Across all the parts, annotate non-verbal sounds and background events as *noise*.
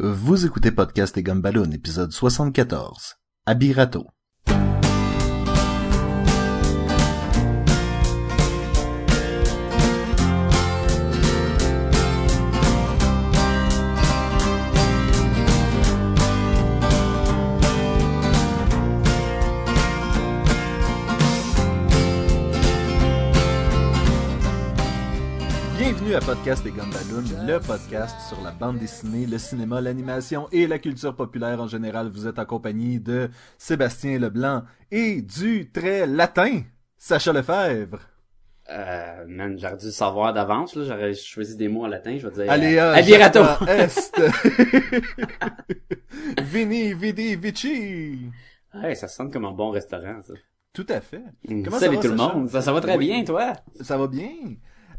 Vous écoutez Podcast et Gumballoon, épisode 74. Abirato. À Podcast et Gumballoon, le podcast sur la bande dessinée, le cinéma, l'animation et la culture populaire en général. Vous êtes en compagnie de Sébastien Leblanc et du très latin Sacha Lefebvre. Euh, man, j'aurais dû le savoir d'avance, là. J'aurais choisi des mots en latin, je vais dire. Alea, euh, Abirato. Jacta Est. *laughs* Vini, Vidi, Vici. Ouais, ça sonne comme un bon restaurant, ça. Tout à fait. Mm. Comment Salut ça va, tout le monde. Ça, ça va très Oui. bien, toi? Ça va bien.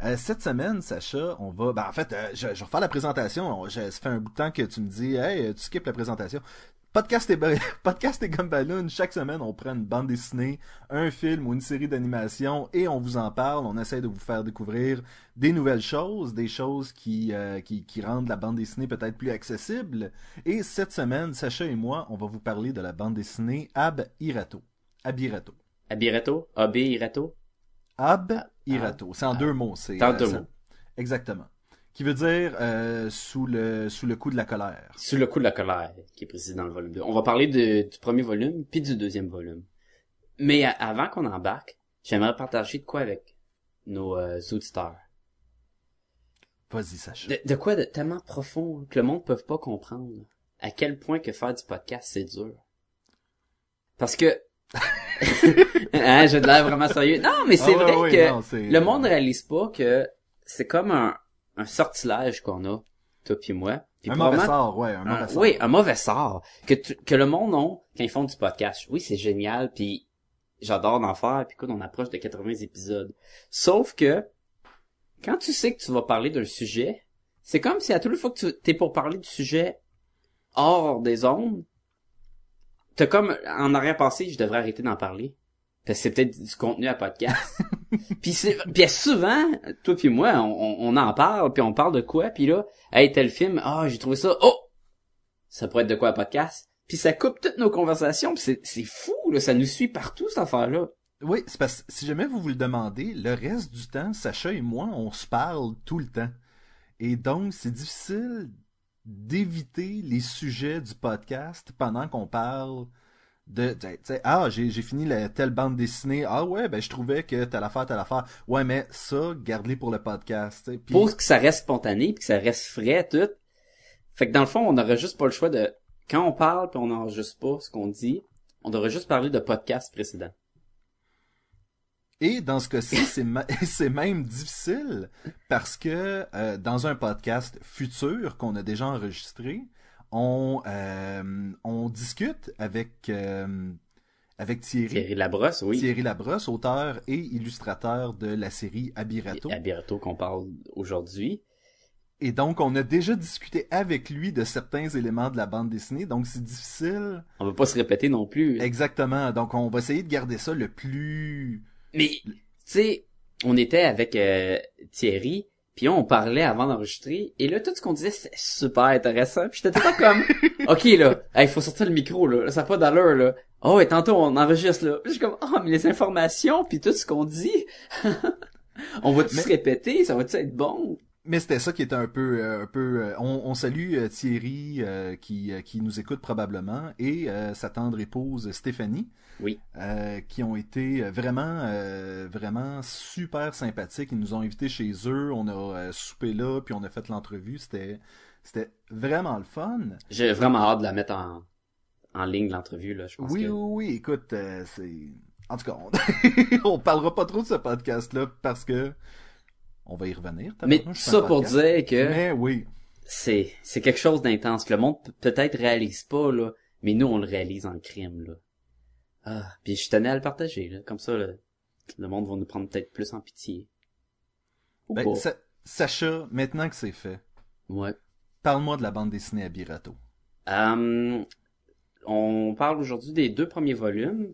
Euh, cette semaine, Sacha, on va. Ben, en fait, euh, je, je vais la présentation. On- je- ça fait un bout de temps que tu me dis, hey, tu skippes la présentation. Podcast et, *laughs* Podcast et Gumballoon, chaque semaine, on prend une bande dessinée, un film ou une série d'animation et on vous en parle. On essaie de vous faire découvrir des nouvelles choses, des choses qui, euh, qui, qui rendent la bande dessinée peut-être plus accessible. Et cette semaine, Sacha et moi, on va vous parler de la bande dessinée Ab Irato. Abirato. Abirato? AB Irato? Ab. C'est en deux mots. C'est en euh, deux mots. Exactement. Qui veut dire euh, sous le sous le coup de la colère. Sous le coup de la colère, qui est précisé dans le volume 2. On va parler de- du premier volume, puis du deuxième volume. Mais a- avant qu'on embarque, j'aimerais partager de quoi avec nos euh, auditeurs. Vas-y, Sacha. De, de quoi de tellement profond que le monde ne peut pas comprendre. À quel point que faire du podcast, c'est dur. Parce que... hein, j'ai de l'air vraiment sérieux. Non, mais c'est Ah vrai que non, le monde réalise pas que c'est comme un, un sortilège qu'on a, toi puis moi. Un mauvais sort, ouais, un mauvais un- sort. oui, un mauvais sort que tu- que le monde a quand ils font du podcast. Oui, c'est génial, puis j'adore d'en faire. Puis écoute, on approche de 80 épisodes. Sauf que quand tu sais que tu vas parler d'un sujet, c'est comme si à toute fois que tu t'es pour parler du sujet hors des ondes, t'as comme en arrière-pensée, je devrais arrêter d'en parler. Parce que c'est peut-être du contenu à podcast. *laughs* puis c'est puis souvent, toi puis moi, on, en parle, puis on parle de quoi, puis là, hey, tel film, ah, j'ai trouvé ça, oh! Ça pourrait être de quoi à podcast? Puis ça coupe toutes nos conversations, puis c'est, c'est fou, là, ça nous suit partout, cette affaire-là. Oui, c'est parce que si jamais vous vous le demandez, le reste du temps, Sacha et moi, on se parle tout le temps. Et donc, c'est difficile d'éviter les sujets du podcast pendant qu'on parle de, ah, j'ai fini la, telle bande dessinée. Ah ouais, ben je trouvais que telle affaire, telle affaire. Ouais, mais ça, garde-les pour le podcast. Puis- Pour que ça reste spontané, puis que ça reste frais, tout. Fait que dans le fond, on n'aurait juste pas le choix de... Quand on parle, puis on n'enregistre pas ce qu'on dit, on devrait juste parler de podcasts précédents. Et dans ce cas-ci, *laughs* *laughs* c'est même difficile parce que euh, dans un podcast futur qu'on a déjà enregistré, on, euh, on discute avec, euh, avec Thierry, Thierry Labrosse, oui. Thierry Labrosse, auteur et illustrateur de la série Abirato. À Birato qu'on parle aujourd'hui. Et donc, on a déjà discuté avec lui de certains éléments de la bande dessinée, donc c'est difficile. On va pas se répéter non plus. Exactement. Donc, on va essayer de garder ça le plus... Mais, tu sais, on était avec euh, Thierry, puis on parlait avant d'enregistrer, et là, tout ce qu'on disait, c'était super intéressant. Puis j'étais tout comme, *laughs* OK, là, il faut sortir le micro, là, ça n'a pas d'allure, là. Oh, et tantôt, on enregistre, là. Je suis comme, oh, mais les informations, puis tout ce qu'on dit, *laughs* on va-tu Mais- se répéter? Ça va-tu être bon? Mais c'était ça qui était un peu, euh, un peu. euh, on, on salue euh, Thierry euh, qui, qui nous écoute probablement et euh, sa tendre épouse Stéphanie, Oui. euh, qui ont été vraiment, euh, vraiment super sympathiques. Ils nous ont invités chez eux, on a euh, soupé là, puis on a fait l'entrevue. C'était, c'était vraiment le fun. J'ai vraiment hâte de la mettre en, en ligne, l'entrevue, là. Je pense Oui, que... oui, oui. Écoute, euh, c'est. En tout cas, on... *laughs* on parlera pas trop de ce podcast-là parce que on va y revenir. Mais tout ça pour dire que... Mais oui. c'est c'est quelque chose d'intense que le monde peut- peut-être réalise pas là mais nous on le réalise en crime là ah puis je tenais à le partager là comme ça le, le monde va nous prendre peut-être plus en pitié Ou Ben, Sacha, maintenant que c'est fait, ouais parle-moi de la bande dessinée à Birato. Hum, on parle aujourd'hui des deux premiers volumes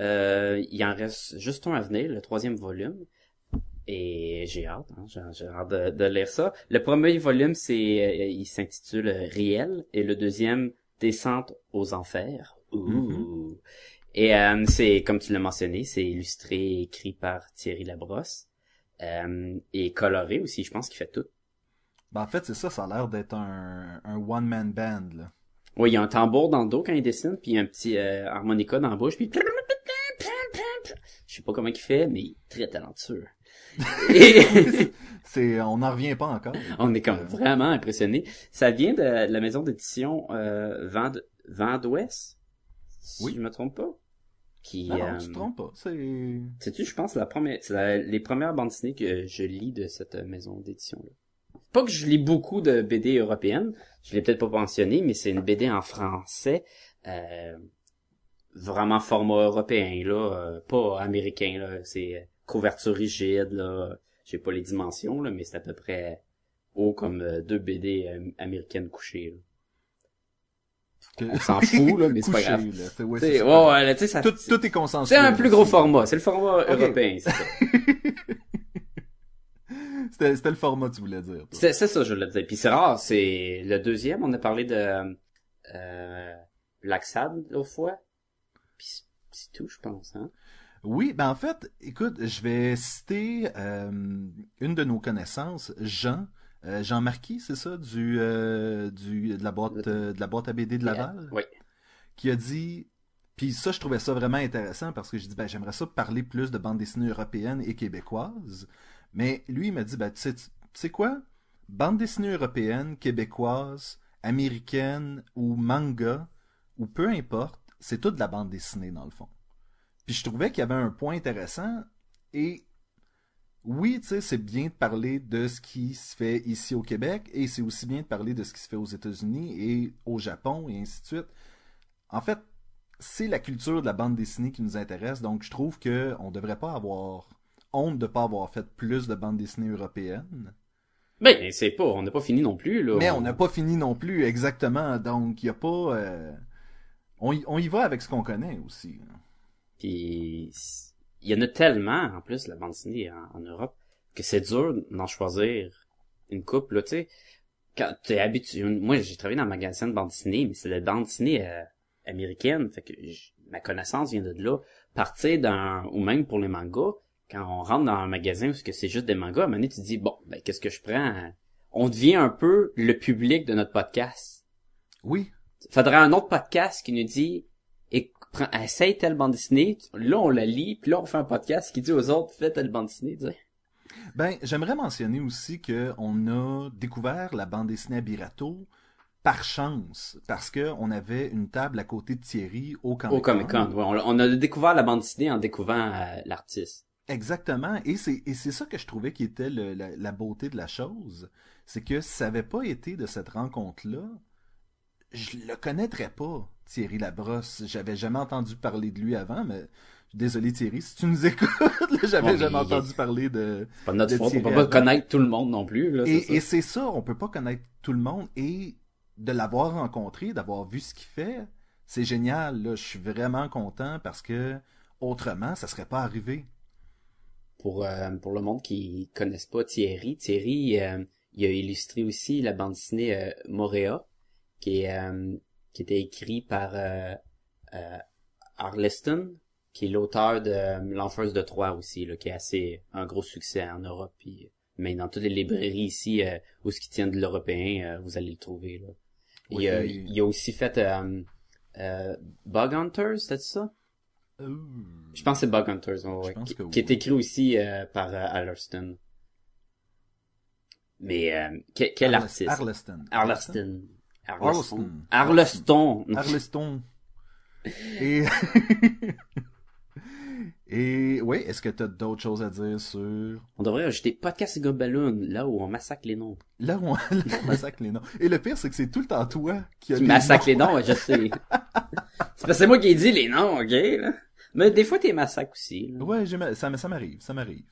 euh, il en reste juste un à venir le troisième volume Et j'ai hâte, hein, j'ai, hâte de, de lire ça. Le premier volume, c'est, euh, il s'intitule Riel, et le deuxième, Descente aux enfers. Ouh. Et euh, c'est, comme tu l'as mentionné, c'est illustré et écrit par Thierry Labrosse. Euh, et coloré aussi, je pense qu'il fait tout. Ben, en fait, c'est ça, ça a l'air d'être un, un one-man band, là. Oui, il y a un tambour dans le dos quand il dessine, puis un petit euh, harmonica dans la bouche, puis... Je sais pas comment il fait, mais il est très talentueux. Et- *laughs* c'est, on n'en revient pas encore. On est comme vraiment impressionné. Ça vient de la maison d'édition euh, Vent, Vent d'Ouest, si Oui. je me trompe pas? Qui, Non, non, euh, tu te trompes pas. C'est, sais-tu, je pense la première, c'est la- les premières bandes dessinées que je lis de cette euh, maison d'édition là. Pas que je lis beaucoup de BD européennes, je l'ai peut-être pas mentionné, mais c'est une BD en français, euh, vraiment format européen là, euh, pas américain là. C'est euh, couverture rigide là. J'ai pas les dimensions là, mais c'est à peu près haut comme deux BD américaines couchées. Là. On s'en fout là, mais c'est pas grave. là. Ouais, là, ça, Tout, tout est consensuel. c'est un plus gros format. C'est le format européen, c'est ça. *laughs* C'était, le format que tu voulais dire. C'est ça, je le disais. Puis c'est rare, c'est le deuxième. On a parlé de euh, Laxad l'autre fois. Puis c'est tout, je pense. Hein? Oui, ben en fait, écoute, je vais citer euh, une de nos connaissances, Jean, euh, Jean Marquis, c'est ça, du, euh, du de la boîte euh, de la boîte à BD de Laval, Oui. qui a dit, puis ça je trouvais ça vraiment intéressant parce que j'ai dit ben j'aimerais ça parler plus de bande dessinée européenne et québécoise, mais lui il m'a dit ben tu sais tu sais quoi, bande dessinée européenne, québécoise, américaine ou manga ou peu importe, c'est toute de la bande dessinée dans le fond. Puis je trouvais qu'il y avait un point intéressant et oui, tu sais, c'est bien de parler de ce qui se fait ici au Québec et c'est aussi bien de parler de ce qui se fait aux États-Unis et au Japon et ainsi de suite. En fait, c'est la culture de la bande dessinée qui nous intéresse, donc je trouve que on devrait pas avoir honte de pas avoir fait plus de bande dessinée européenne. Ben, c'est pas, on n'a pas fini non plus, là. Mais on n'a pas fini non plus exactement, donc il y a pas euh, on, y, on y va avec ce qu'on connaît aussi. Puis il y en a tellement, en plus, la bande dessinée en, en Europe, que c'est dur d'en choisir une coupe, là, tu sais. Quand t'es habitué, moi, j'ai travaillé dans un magasin de bande dessinée, mais c'est la bande dessinée euh, américaine, fait que ma connaissance vient de là. Partir d'un, ou même pour les mangas, quand on rentre dans un magasin où c'est juste des mangas, à un moment donné, tu te dis, bon, ben, qu'est-ce que je prends? On devient un peu le public de notre podcast. Oui, Faudrait un autre podcast qui nous dit, et prends, essaye telle bande dessinée, là on la lit, puis là on fait un podcast qui dit aux autres, fais telle bande dessinée, tu sais. Ben, j'aimerais mentionner aussi que on a découvert la bande dessinée à Birato par chance, parce que on avait une table à côté de Thierry au Comic Con. Au Comic Con, ouais, on, a découvert la bande dessinée en découvrant euh, l'artiste. Exactement, et c'est et c'est ça que je trouvais qui était le- la, la beauté de la chose, c'est que ça avait pas été de cette rencontre-là, je le connaîtrais pas, Thierry Labrosse. J'avais jamais entendu parler de lui avant, mais désolé Thierry, si tu nous *laughs* écoutes, là, j'avais Ouais, jamais entendu parler de C'est pas notre De faute, on peut pas connaître tout le monde non plus, là, c'est Et, ça. c'est ça, on peut pas connaître tout le monde et de l'avoir rencontré, d'avoir vu ce qu'il fait, c'est génial. Là, je suis vraiment content parce que autrement, ça serait pas arrivé. Pour, euh, pour le monde qui connaisse pas Thierry, Thierry, euh, il a illustré aussi la bande dessinée euh, Moréa, qui est, euh, qui était écrit par euh, euh, Arleston, qui est l'auteur de euh, L'Enfeuse de Troyes aussi, là, qui est assez un gros succès en Europe. Puis, mais dans toutes les librairies ici, euh, où ce qui tient de l'européen, euh, vous allez le trouver. Là. Oui. Il, a, il a aussi fait euh, euh, Bug Hunters, c'est ça? Je pense que c'est Bug Hunters, ouais, ouais, qui, oui. qui est écrit aussi euh, par euh, Allerston. Mais euh, que- quel Arles- artiste? Arleston. Arleston. Arleston. Arleston. Arleston. *laughs* Et *laughs* et oui, est-ce que tu as d'autres choses à dire sur? On devrait ajouter podcast et Gobaloon, là où on massacre les noms. là où on, *laughs* là où on massacre les noms. Et le pire, c'est que c'est tout le temps toi qui a Tu les massacres noms. les noms, ouais, je sais. c'est parce que c'est moi qui ai dit les noms, ok? Là. Mais des fois, t'es massacres aussi. Là. Ouais, ça, ça m'arrive, ça m'arrive.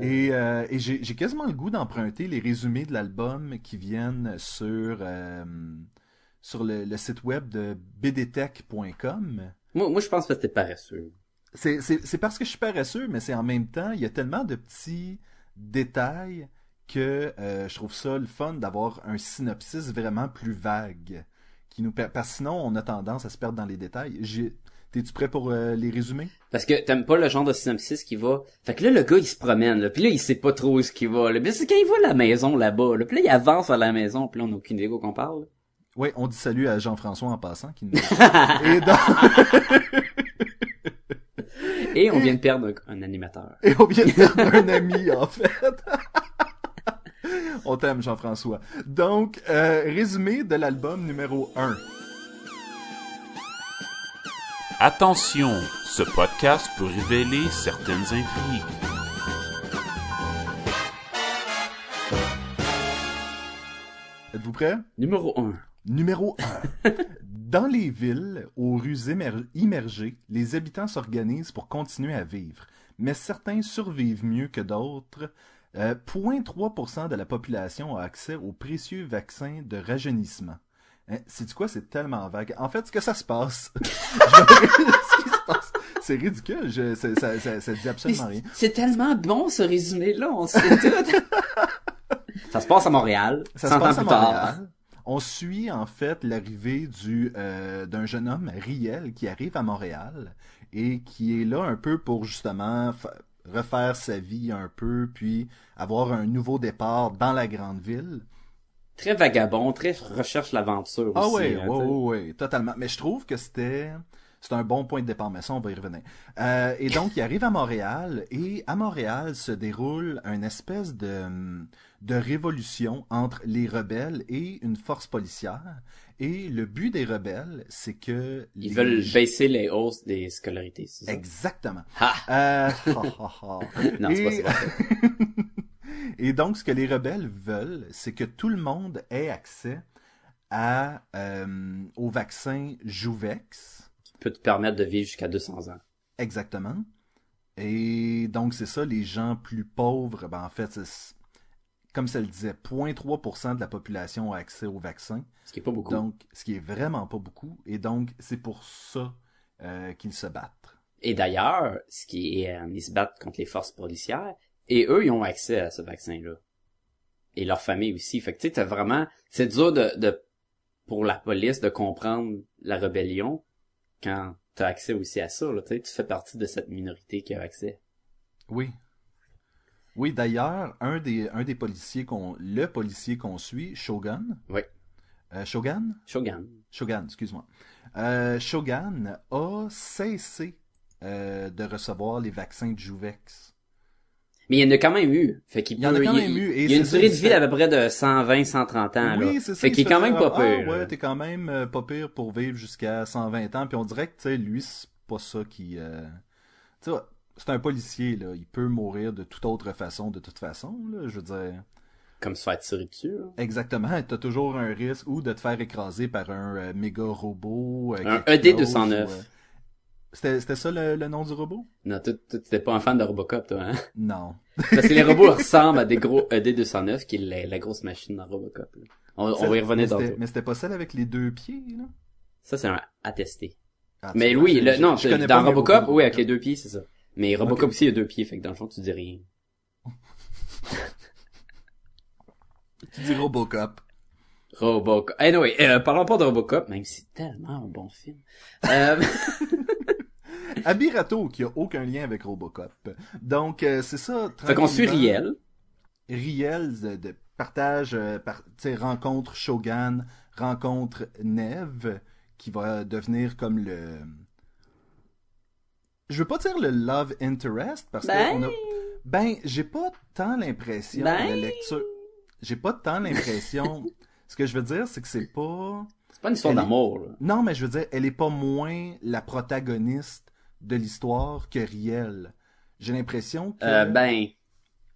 Et, euh, et j'ai quasiment le goût d'emprunter les résumés de l'album qui viennent sur, euh, sur le, le site web de bdtech.com. Moi, moi, je pense que t'es paresseux. C'est c'est- c'est parce que je suis paresseux, mais c'est en même temps, il y a tellement de petits détail que euh, je trouve ça le fun d'avoir un synopsis vraiment plus vague. Qui nous per- Parce que sinon, on a tendance à se perdre dans les détails. J'ai- T'es-tu prêt pour euh, les résumer? Parce que t'aimes pas le genre de synopsis qui va. Fait que là, le gars, il se promène, là. Puis là, il sait pas trop où ce qu'il va, là. Puis c'est quand il voit la maison là-bas, là. Puis là, il avance à la maison. Puis là, on n'a aucune idée qu'on parle. Oui, on dit salut à Jean-François en passant. Qui nous... *laughs* Et. Et on vient de perdre un, un animateur. Et on vient de perdre un ami, en fait. *laughs* on t'aime, Jean-François. Donc, euh, résumé de l'album numéro 1. Attention, ce podcast peut révéler certaines intrigues. Êtes-vous prêts? Numéro 1. Numéro 1. *laughs* Dans les villes, aux rues immergées, les habitants s'organisent pour continuer à vivre. Mais certains survivent mieux que d'autres. Euh, 0.3% de la population a accès au précieux vaccin de rajeunissement. Hein, C'est quoi? C'est tellement vague. En fait, ce que ça se passe... *laughs* Je- ce qui se passe, C'est ridicule. Je, ça, ça, ça, ça dit absolument rien. C'est tellement bon, ce résumé-là. On sait tout. *laughs* ça se passe à Montréal. Ça 100 se ans passe à plus tard. Montréal. On suit en fait l'arrivée du euh, d'un jeune homme, Riel, qui arrive à Montréal et qui est là un peu pour justement fa- refaire sa vie un peu, puis avoir un nouveau départ dans la grande ville. Très vagabond, très recherche l'aventure Ah aussi. oui, hein, oui, oui, oui, totalement. Mais je trouve que c'était c'est un bon point de départ, mais ça, on va y revenir. Euh, et donc, il arrive à Montréal, et à Montréal se déroule une espèce de, de révolution entre les rebelles et une force policière. Et le but des rebelles, c'est que... Ils les- veulent baisser les hausses des scolarités, c'est ça? Exactement. Ha! Euh, ha, ha, ha. *laughs* Non, c'est pas ça. *laughs* Et donc, ce que les rebelles veulent, c'est que tout le monde ait accès à, euh, au vaccin Jouvex. peut te permettre de vivre jusqu'à 200 ans. Exactement. Et donc, c'est ça, les gens plus pauvres, ben, en fait, comme ça le disait, 0.3% de la population a accès au vaccin. Ce qui est pas beaucoup. Donc, ce qui est vraiment pas beaucoup. Et donc, c'est pour ça euh, qu'ils se battent. Et d'ailleurs, ce qui est, euh, ils se battent contre les forces policières, et eux, ils ont accès à ce vaccin-là. Et leur famille aussi. Fait que tu sais, vraiment, c'est dur de, de, pour la police de comprendre la rébellion quand t'as accès aussi à ça, là, tu sais, tu fais partie de cette minorité qui a accès. Oui. Oui, d'ailleurs, un des, un des policiers qu'on, le policier qu'on suit, Shogun. Oui. Euh, Shogun? Shogun. Shogun, excuse-moi. Euh, Shogun a cessé euh, de recevoir les vaccins de Jouvex. Mais il y en a quand même eu. Fait qu'il Il y en a peut- quand même eu, Il y a une durée de vie d'à peu près de 120, 130 ans, là. oui, c'est ça. Fait il qu'il est quand même pas pire. Ah, ouais, là. t'es quand même euh, pas pire pour vivre jusqu'à 120 ans. Puis on dirait que, tu sais, lui, c'est pas ça qui... euh, Tu sais, c'est un policier, là. Il peut mourir de toute autre façon, de toute façon, là. Je veux dire... Comme se faire tirer dessus, là. Exactement, t'as toujours un risque ou de te faire écraser par un euh, méga robot. Un quelque chose, ED209. C'était c'était ça le, le nom du robot? Non, toi, t'étais pas un fan de Robocop, toi, hein? Non. Parce que les *laughs* robots ressemblent à des gros ED209, qui est la, la grosse machine dans Robocop. là. On, on va y revenir tantôt. Mais c'était pas celle avec les deux pieds, là? Ça, c'est un attesté. Ah, tu Mais oui, le, non, je connais dans Robocop, oui, avec les deux pieds, c'est ça. Mais Robocop aussi, il y a deux pieds, fait que dans le fond, tu dis rien. *laughs* Tu dis Robocop. Robocop. Anyway, euh, parlons pas de Robocop, même si c'est tellement un bon film. Euh, *laughs* Abirato, qui a aucun lien avec Robocop. Donc, euh, c'est ça. fait qu'on suit Riel. Riel de, de partage, euh, par, tu sais, rencontre Shogun, rencontre Neve, qui va devenir comme le... Je veux pas dire le love interest, parce Ben. que... a... Ben, j'ai pas tant l'impression, Ben. la lecture... J'ai pas tant l'impression... *laughs* Ce que je veux dire, c'est que c'est pas... C'est pas une histoire est- d'amour. Non, mais je veux dire, elle est pas moins la protagoniste de l'histoire que Riel. J'ai l'impression que... Euh, ben,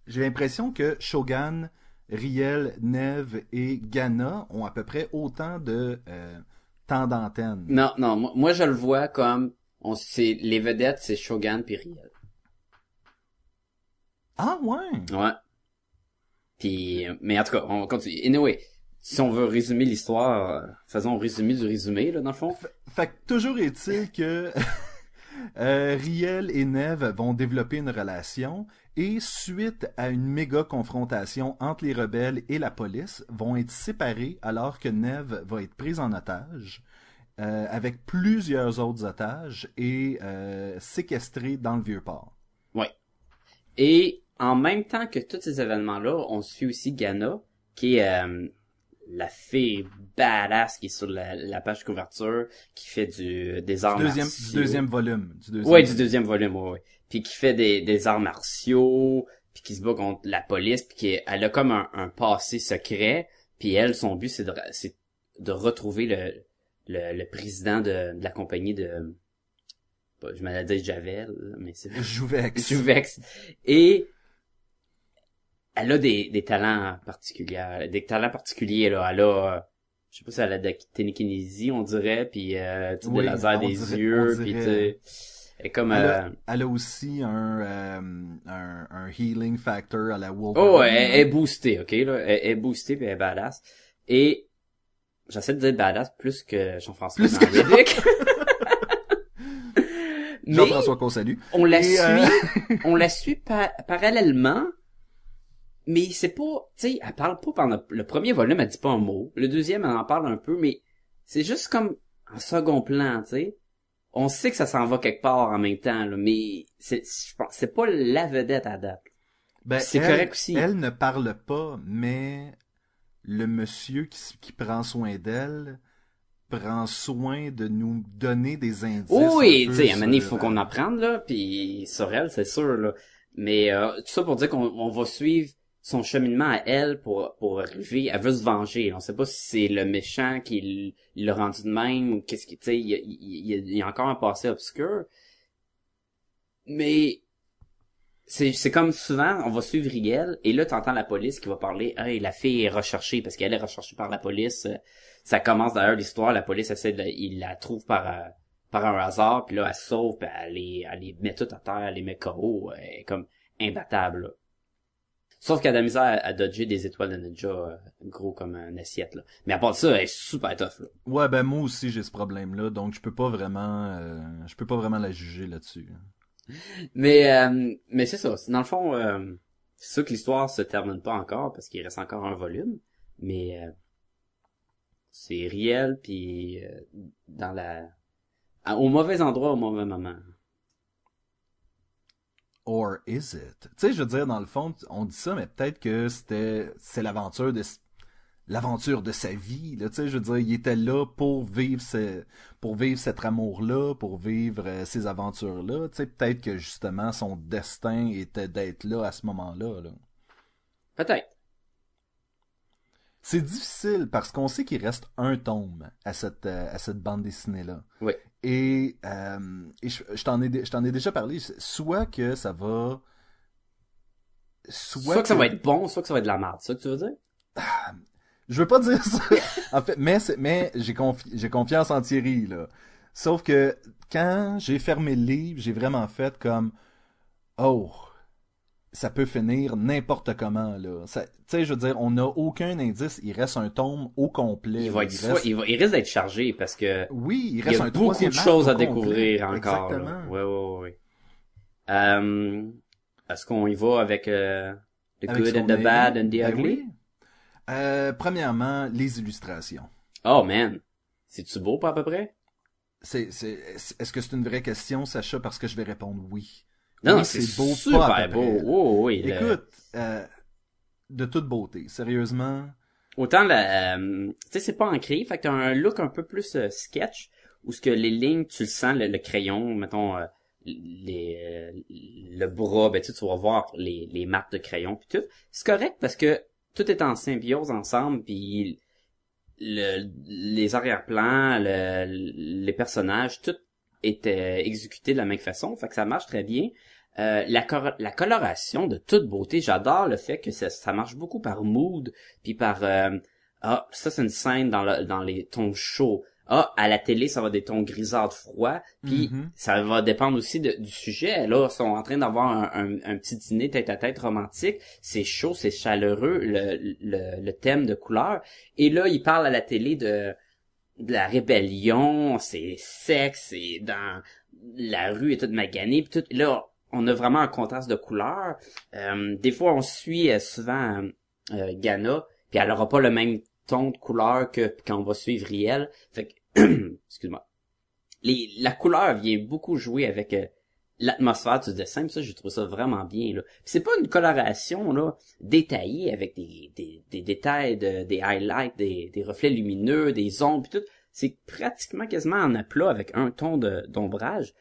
J'ai l'impression que Shogun, Riel, Neve et Ghana ont à peu près autant de euh, temps d'antenne. non, non, moi, moi, je le vois comme, on, c'est, les vedettes, c'est Shogun puis Riel. Ah ouais! Ouais. Puis, mais en tout cas, on continue. Anyway, si on veut résumer l'histoire, euh, faisons un résumé du résumé, là, dans le fond. Fait que toujours est-il que *laughs* Euh, Riel et Neve vont développer une relation et suite à une méga confrontation entre les rebelles et la police, vont être séparés alors que Neve va être prise en otage euh, avec plusieurs autres otages et euh, séquestrée dans le vieux port. Ouais. Et en même temps que tous ces événements-là, on suit aussi Ghana, qui est la fille badass qui est sur la, la page couverture, qui fait du des arts Du deuxième, du martiaux. deuxième volume. Du deuxième Ouais, du deuxième volume, ouais, ouais. Puis qui fait des, des arts martiaux, puis qui se bat contre la police, puis qui elle a comme un, un passé secret, puis elle, son but, c'est de, c'est de retrouver le, le, le président de, de la compagnie de, pas- je m'allais dire Javel, mais c'est Jouvex. *laughs* Juvex. Et elle a des, des talents particuliers, des talents particuliers, là. Elle a, euh, je sais pas si elle a de la télékinésie, on dirait, puis euh, tu sais, Oui, des lasers des dirait- yeux, puis tu elle comme, Elle euh, a, elle a aussi un, euh, un, un healing factor à la Wolverine. Oh, elle, est boostée, ok, là. Elle, elle est boostée puis elle est badass. Et, j'essaie de dire badass plus que Jean-François Plus que *laughs* Jean-François qu'on salue. on la Et, euh, suit, *laughs* on la suit pa- parallèlement, mais c'est pas, tu sais, elle parle pas pendant le premier volume, elle dit pas un mot. Le deuxième, elle en parle un peu, mais c'est juste comme en second plan, tu sais. On sait que ça s'en va quelque part en même temps, là, mais c'est, je pense- c'est pas la vedette à date. Ben, C'est elle- correct aussi. Elle ne parle pas, mais le monsieur qui, prend soin d'elle prend soin de nous donner des indices. Oui, tu sais, à un moment donné, il faut qu'on euh, apprenne, là, puis sur elle, c'est sûr, là. Mais euh, tout ça pour dire qu'on on va suivre son cheminement à elle pour pour arriver, elle veut se venger. On sait pas si c'est le méchant qui l'a rendu de même ou qu'est-ce qui, tu sais, il y a, encore un passé obscur. Mais c'est c'est comme souvent, on va suivre Riel et là t'entends la police qui va parler, hey, la fille est recherchée parce qu'elle est recherchée par la police. Ça commence d'ailleurs l'histoire, la police essaie de, il la trouve par par un hasard, puis là elle sauve, puis elle les, elle les met tout à terre, elle les met KO, elle est comme imbattable. Sauf qu'elle a de la misère à, à dodger des étoiles de ninja euh, gros comme un assiette là. Mais à part ça, elle est super tough là. Ouais, ben moi aussi j'ai ce problème-là, donc je peux pas vraiment, euh, je peux pas vraiment la juger là-dessus. Mais euh, mais c'est ça. Dans le fond, euh, c'est sûr que l'histoire se termine pas encore parce qu'il reste encore un volume, mais euh, c'est réel puis euh, dans la au mauvais endroit au mauvais moment. Or is it? Tu sais, je veux dire, dans le fond, on dit ça, mais peut-être que c'était, c'est l'aventure de, l'aventure de sa vie, là, tu sais, je veux dire, il était là pour vivre ce, pour vivre cet amour-là, pour vivre euh, ces aventures-là, tu sais, peut-être que justement, son destin était d'être là à ce moment-là, là. Peut-être. C'est difficile parce qu'on sait qu'il reste un tome à cette, euh, à cette bande dessinée-là. Oui. Et, euh, et je, je t'en ai, dé- je t'en ai déjà parlé. Soit que ça va. Soit, que ça va être bon, soit que ça va être de la merde. C'est ça que tu veux dire? Je veux pas dire ça. *laughs* en fait, mais, c'est- mais j'ai, confi- j'ai confiance en Thierry, là. Sauf que quand j'ai fermé le livre, j'ai vraiment fait comme. Oh. Ça peut finir n'importe comment, là. Tu sais, je veux dire, on n'a aucun indice. Il reste un tome au complet. Il va être Il soit, reste- il va, il risque d'être chargé parce que Oui, il il reste y a un beaucoup de choses à complet. découvrir encore. Exactement. Là. Ouais, ouais, ouais. Euh, est-ce qu'on y va avec euh, The Avec Good and the name. Bad and the Ben Ugly? oui. Euh, premièrement, les illustrations. Oh man, c'est-tu beau pas à peu près? C'est, c'est, est-ce que c'est une vraie question, Sacha, parce que je vais répondre oui. Non, Oui, c'est beau, super pas beau. Oh, oui, le- Écoute, euh, de toute beauté, sérieusement. Autant la, euh, tu sais, c'est pas ancré, fait que t'as un look un peu plus euh, sketch, où ce que les lignes, tu le sens, le, le crayon, mettons, euh, les, euh, le bras, ben tu sais, tu vas voir les, les marques de crayon puis tout. C'est correct parce que tout est en symbiose ensemble, puis le, les arrière-plans, le- les personnages, tout est exécuté de la même façon, fait que ça marche très bien. Euh, la, cor- la coloration de toute beauté, j'adore le fait que ça, ça marche beaucoup par mood, puis par euh, ah ça c'est une scène dans le, dans les tons chauds. Ah à la télé ça va des tons grisâtres froids, puis Mhm. ça va dépendre aussi de- du sujet. Là ils sont en train d'avoir un, un, un petit dîner tête à tête romantique, c'est chaud, c'est chaleureux le, le, le thème de couleur. Et là ils parlent à la télé de de la rébellion, c'est sexe, c'est dans la rue est toute maganée, puis tout. Là, on a vraiment un contraste de couleurs. Euh, des fois, on suit euh, souvent euh, Ghana, puis elle aura pas le même ton de couleur que quand on va suivre Riel. Fait que, *clears throat* excuse-moi. Les, la couleur vient beaucoup jouer avec euh, l'atmosphère du dessin, ça, je trouve ça vraiment bien, là. C'est pas une coloration, là, détaillée avec des, des, des détails, de, des highlights, des, des reflets lumineux, des ombres, pis tout. C'est pratiquement quasiment en aplat avec un ton de, d'ombrage.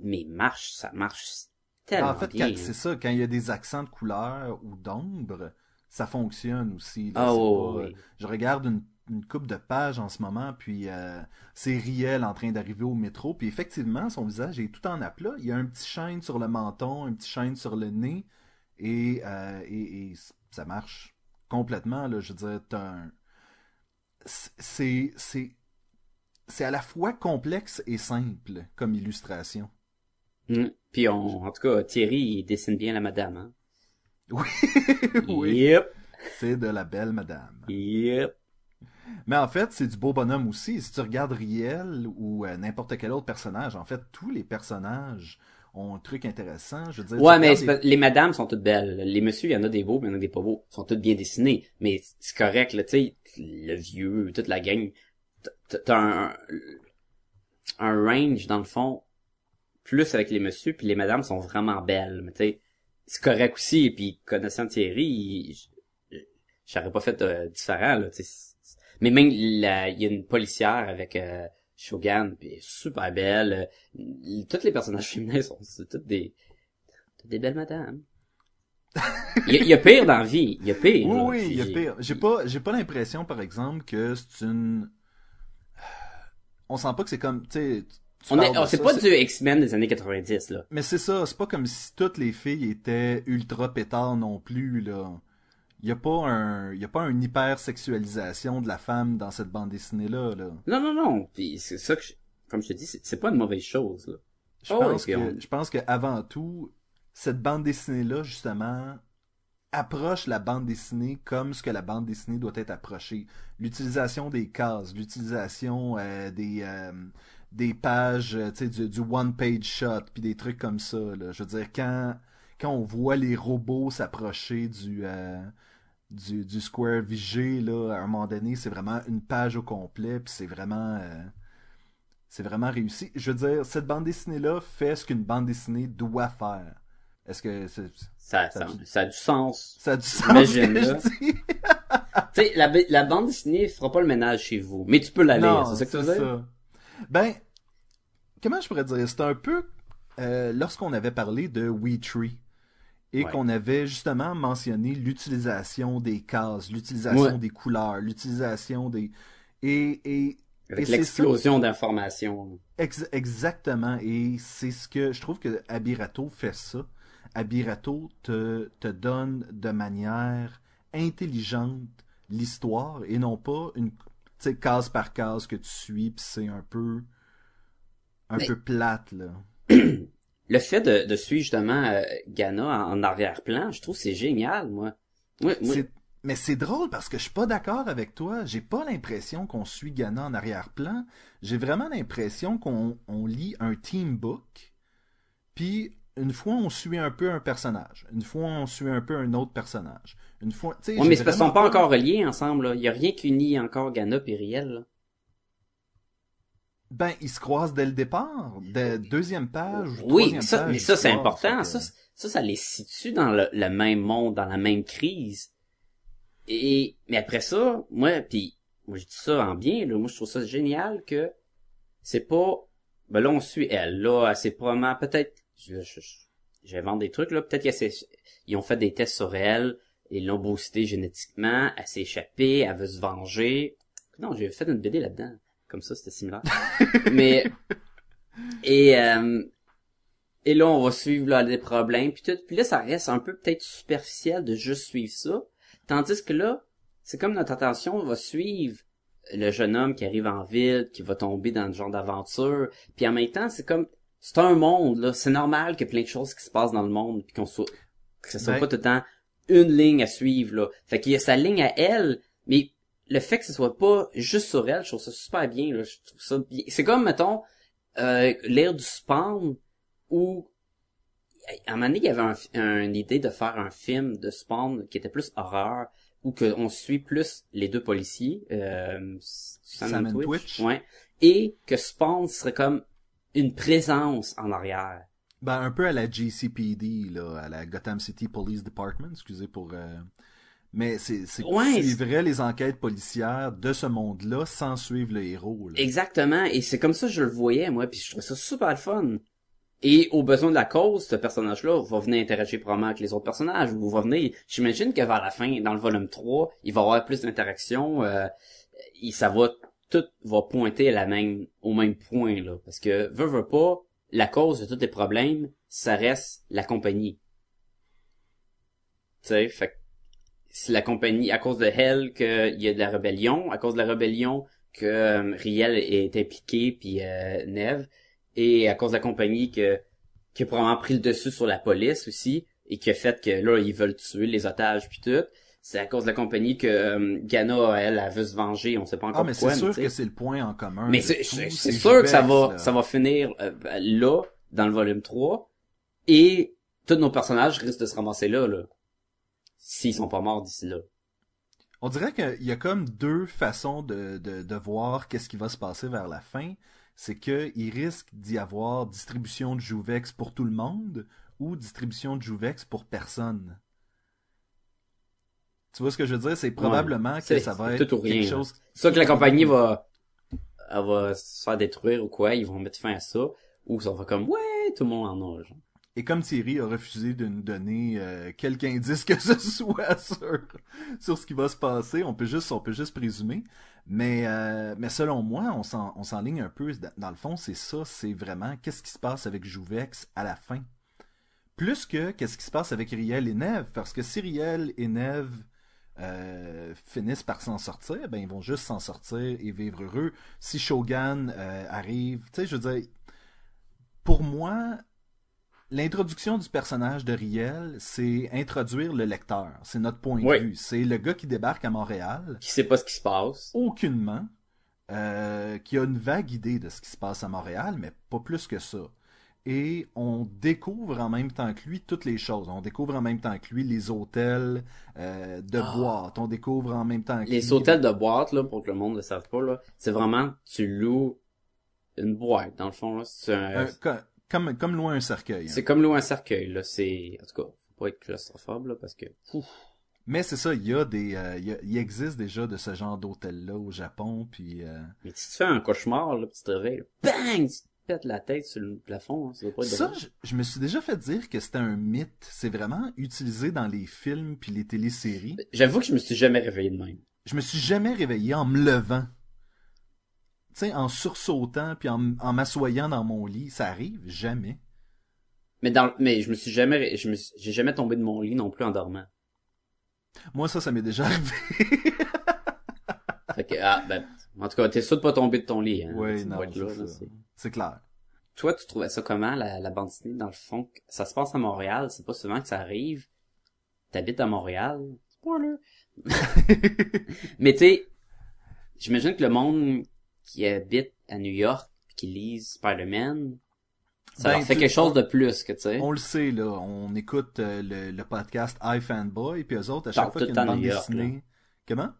Mais marche, ça marche tellement en fait, c'est ça, quand il y a des accents de couleur ou d'ombre, ça fonctionne aussi. là. Ah, pas- ouais. Je regarde une, une coupe de pages en ce moment, puis euh, c'est Riel en train d'arriver au métro, puis effectivement, son visage est tout en aplat. Il y a un petit chaîne sur le menton, un petit chaîne sur le nez, et, euh, et, et ça marche complètement. Là, je veux dire, un... C'est à la fois complexe et simple comme illustration. Mm. Puis on, en tout cas, Thierry, il dessine bien la madame, hein. Oui, *laughs* oui. Yep. C'est de la belle madame. Yep. Mais en fait, c'est du beau bonhomme aussi. Si tu regardes Riel ou euh, n'importe quel autre personnage, en fait, tous les personnages ont un truc intéressant. Je veux dire, Ouais, mais les- pas- les madames sont toutes belles. Les messieurs, il y en a des beaux, mais il y en a des pas beaux. Ils sont tous bien dessinés. Mais c'est correct, là, tu sais, le vieux, toute la gang. T'as un, un range, dans le fond, plus avec les messieurs, puis les madames sont vraiment belles. Mais tu sais, c'est correct aussi. Et puis, connaissant Thierry, il- j'aurais pas fait euh, différent, là, Mais même, la- il y a une policière avec... euh, Shogun, puis super belle. Euh, Tous les personnages *laughs* féminins sont toutes des toutes des belles madames. Il y, a, il y a pire dans la vie, il y a pire. Oui, là. oui, il y a pire. J'ai pas, j'ai pas l'impression, par exemple, que c'est une. On sent pas que c'est comme, tu sais. Tu On est, oh, c'est pas du X-Men des années 90 là. Mais c'est ça, c'est pas comme si toutes les filles étaient ultra pétards non plus, là. Il y a pas un, y a pas une hyper-sexualisation de la femme dans cette bande dessinée-là, là. Non non non, puis c'est ça que je- comme je te dis, c'est, c'est pas une mauvaise chose là. Je Oh, pense que, on- je pense que avant tout, cette bande dessinée-là, justement, approche la bande dessinée comme ce que la bande dessinée doit être approchée. L'utilisation des cases, l'utilisation euh, des euh, des pages, euh, tu sais, du, du one-page shot, puis des trucs comme ça. Là. Je veux dire, quand quand on voit les robots s'approcher du euh, du, du Square VG, là, à un moment donné, c'est vraiment une page au complet, puis c'est vraiment euh, c'est vraiment réussi. Je veux dire, cette bande dessinée-là fait ce qu'une bande dessinée doit faire. Est-ce que Ça, Ça ça, a du- ça a du sens. ça a du sens *laughs* *laughs* tu sais, la, la bande dessinée fera pas le ménage chez vous, mais tu peux la lire, c'est ça que tu veux dire? Ben, comment je pourrais dire? C'est un peu euh, lorsqu'on avait parlé de WeTree et Ouais. qu'on avait justement mentionné l'utilisation des cases, l'utilisation Ouais. des couleurs, l'utilisation des... Et, et, Avec l'explosion d'informations. Ex- exactement. Et c'est ce que je trouve que Abirato fait ça. Abirato te, te donne de manière intelligente l'histoire et non pas une sais, case par case que tu suis puis c'est un peu un Mais- peu plate là. *clears throat* Le fait de, de suivre justement euh, Ghana en, en arrière-plan, je trouve que c'est génial, moi. Mais c'est drôle parce que je suis pas d'accord avec toi. J'ai pas l'impression qu'on suit Ghana en arrière-plan. J'ai vraiment l'impression qu'on on lit un team book. Puis une fois on suit un peu un personnage, une fois on suit un peu un autre personnage. Une fois, tu sais, Ouais, j'ai mais c'est parce qu'ils sont pas encore reliés ensemble, là. Il y a rien qui unit encore Ghana et Riel, là. Ben, ils se croisent dès le départ, dès deuxième page. ou Oui, troisième ça, page, mais ils ça, c'est important. que- Ça, ça, ça les situe dans le, le même monde, dans la même crise. Et, mais après ça, moi, puis moi, je dis ça en bien, là. Moi, je trouve ça génial que c'est pas, ben là, on suit elle, là, c'est probablement, peut-être, je, je, je- j'invente des trucs, là, peut-être qu'ils ont fait des tests sur elle, ils l'ont boosté génétiquement, elle s'est échappée, elle veut se venger. Non, j'ai fait une BD là-dedans. Comme ça, c'était similaire. *laughs* mais, et, euh, et là, on va suivre là, des problèmes, puis tout. Puis là, ça reste un peu peut-être superficiel de juste suivre ça. Tandis que là, c'est comme notre attention va suivre le jeune homme qui arrive en ville, qui va tomber dans le genre d'aventure. Puis en même temps, c'est comme c'est un monde là. C'est normal qu'il y ait plein de choses qui se passent dans le monde, puis qu'on soit que ce soit Ben- pas tout le temps une ligne à suivre là. Fait qu'il y a sa ligne à elle, mais le fait que ce soit pas juste sur elle, je trouve ça super bien, là. Je trouve ça bien. C'est comme, mettons, euh, l'ère du Spawn, où, à un moment donné, il y avait un, un- une idée de faire un film de Spawn qui était plus horreur, où que on suit plus les deux policiers, euh, Sam, Sam and and Twitch, Twitch. ouais, et que Spawn serait comme une présence en arrière. Ben, un peu à la GCPD, là, à la Gotham City Police Department, excusez pour... euh, Mais c'est Ouais, suivrais les enquêtes policières de ce monde-là sans suivre le héros. Là. Exactement, et c'est comme ça que je le voyais, moi, puis je trouvais ça super le fun. Et au besoin de la cause, ce personnage-là va venir interagir probablement avec les autres personnages, ou va venir, j'imagine que vers la fin, dans le volume 3, il va y avoir plus d'interactions, euh, et ça va, tout va pointer à la même, au même point, là. Parce que, veut, veut pas, la cause de tous les problèmes, ça reste la compagnie. Tu sais, fait c'est la compagnie, à cause de Hell, qu'il y a de la rébellion, à cause de la rébellion, que euh, Riel est impliqué, puis euh, Neve, et à cause de la compagnie que qui a probablement pris le dessus sur la police aussi, et qui a fait que là, ils veulent tuer les otages puis tout. C'est à cause de la compagnie que euh, Ghana, elle, elle veut se venger, on sait pas encore Ah, mais c'est sûr que c'est le point en commun. Mais c'est sûr que ça va là. ça va finir euh, là dans le volume 3 et tous nos personnages risquent de se ramasser là là. S'ils sont pas morts d'ici là. On dirait qu'il y a comme deux façons de, de, de voir qu'est-ce qui va se passer vers la fin. C'est qu'il risque d'y avoir distribution de Jouvex pour tout le monde ou distribution de Jouvex pour personne. Tu vois ce que je veux dire? C'est probablement que ça va être tout ou rien, quelque chose... Sûr que la compagnie va elle va se faire détruire ou quoi, ils vont mettre fin à ça ou ça va comme ouais, tout le monde en a. genre. Et comme Thierry a refusé de nous donner euh, quelque indice que ce *laughs* soit sur, sur ce qui va se passer, on peut juste, on peut juste présumer. Mais, euh, mais selon moi, on s'en- on s'enligne un peu. Dans- Dans le fond, c'est ça, c'est vraiment qu'est-ce qui se passe avec Jouvex à la fin. Plus que qu'est-ce qui se passe avec Riel et Neve. Parce que si Riel et Neve euh, finissent par s'en sortir, ben ils vont juste s'en sortir et vivre heureux. Si Shogun euh, arrive, tu sais, je veux dire, pour moi, L'introduction du personnage de Riel, c'est introduire le lecteur. C'est notre point Oui. de vue. C'est le gars qui débarque à Montréal, Qui sait pas ce qui se passe. aucunement, euh, qui a une vague idée de ce qui se passe à Montréal, mais pas plus que ça. Et on découvre en même temps que lui toutes les choses. On découvre en même temps que lui les hôtels euh, de Ah. boîte. On découvre en même temps que Les lui- hôtels de boîte là pour que le monde ne le sache pas là, c'est vraiment tu loues une boîte dans le fond là, c'est un- Euh, co- comme, comme loin un cercueil. hein. C'est comme louer un cercueil, là. C'est, en tout cas, faut pas être claustrophobe, là, parce que, Mais c'est ça, il y a des, euh, il y a- il existe déjà de ce genre d'hôtel-là au Japon, puis euh, mais si tu fais un cauchemar, là, tu te réveilles, là, bang! Tu la tête sur le plafond, hein, ça pas je, je me suis déjà fait dire que c'était un mythe. C'est vraiment utilisé dans les films puis les téléséries. J'avoue que je me suis jamais réveillé de même. Je me suis jamais réveillé en me levant. Tu sais, en sursautant puis en, en m'assoyant dans mon lit. Ça arrive jamais. Mais dans, mais je me suis jamais, je me suis- j'ai jamais tombé de mon lit non plus en dormant. Moi, ça, ça m'est déjà arrivé. Fait que, ah, ben, en tout cas, t'es sûr de pas tomber de ton lit, hein. oui, non, là. C'est- clair. Toi, tu trouvais ça comment, la, la bande dessinée, dans le fond? que Ça se passe à Montréal, c'est pas souvent que ça arrive. T'habites à Montréal? Spoiler! *laughs* Mais tu sais, j'imagine que le monde qui habite à New York pis qui lise Spider-Man, ça Ben, leur fait tu- quelque chose de plus que tu sais. On le sait, là. On écoute euh, le, le podcast iFanboy, puis eux autres, à Parle chaque fois qu'il y a une bande York, dessinée... Comment?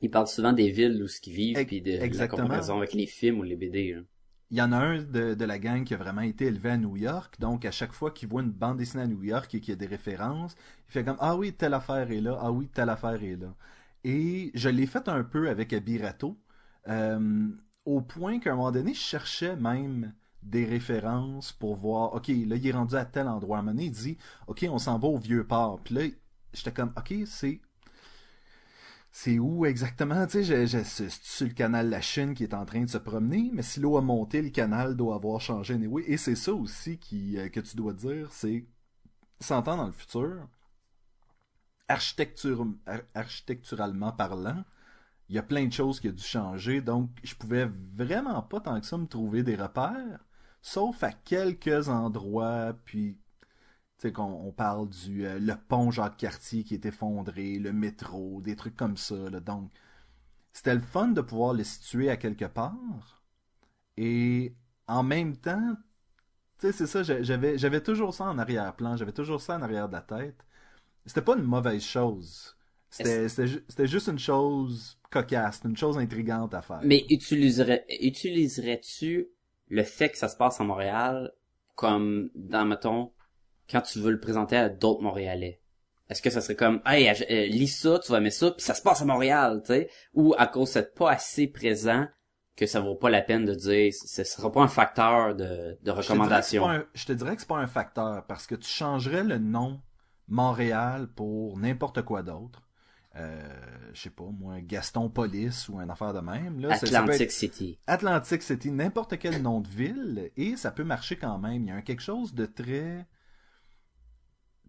Ils parlent souvent des villes où ce qu'ils vivent puis de la exactement. comparaison avec les films ou les BD. là. Il y en a un de, la gang qui a vraiment été élevé à New York, donc à chaque fois qu'il voit une bande dessinée à New York et qu'il y a des références, il fait comme Ah oui, telle affaire est là, ah oui, telle affaire est là. Et je l'ai fait un peu avec Abirato, euh, au point qu'à un moment donné, je cherchais même des références pour voir, ok, là il est rendu à tel endroit. À un moment donné, il dit, ok, on s'en va au vieux port. Puis là, j'étais comme, ok, c'est c'est où exactement? Tu sais, c'est le canal La Chine qui est en train de se promener, mais si l'eau a monté, le canal doit avoir changé anyway. Et c'est ça aussi qui, euh, que tu dois dire, c'est 100 ans dans le futur, architecture, ar- architecturalement parlant, il y a plein de choses qui ont dû changer, donc je pouvais vraiment pas tant que ça me trouver des repères, sauf à quelques endroits, puis sais qu'on on parle du euh, le pont Jacques Cartier qui est effondré, le métro, des trucs comme ça, là, donc c'était le fun de pouvoir le situer à quelque part. Et en même temps, tu sais, c'est ça, j'a- j'avais, j'avais toujours ça en arrière-plan, j'avais toujours ça en arrière de la tête. C'était pas une mauvaise chose. C'était, c'était, ju- c'était juste une chose cocasse, une chose intrigante à faire. Mais utiliserais, utiliserais-tu le fait que ça se passe à Montréal comme dans, mettons, quand tu veux le présenter à d'autres Montréalais? Est-ce que ça serait comme, hey, euh, lis ça, tu vas aimer ça, puis ça se passe à Montréal, tu sais? Ou à cause c'est pas assez présent que ça vaut pas la peine de dire, ce sera pas un facteur de, de Je te dirais que c'est recommandation. pas un- Je te dirais que c'est pas un facteur parce que tu changerais le nom Montréal pour n'importe quoi d'autre. Euh, je sais pas, moi, Gaston Police ou une affaire de même. Là, Ça- ça peut Atlantic City. Atlantic City, n'importe quel nom de ville, et ça peut marcher quand même. Il y a un- quelque chose de très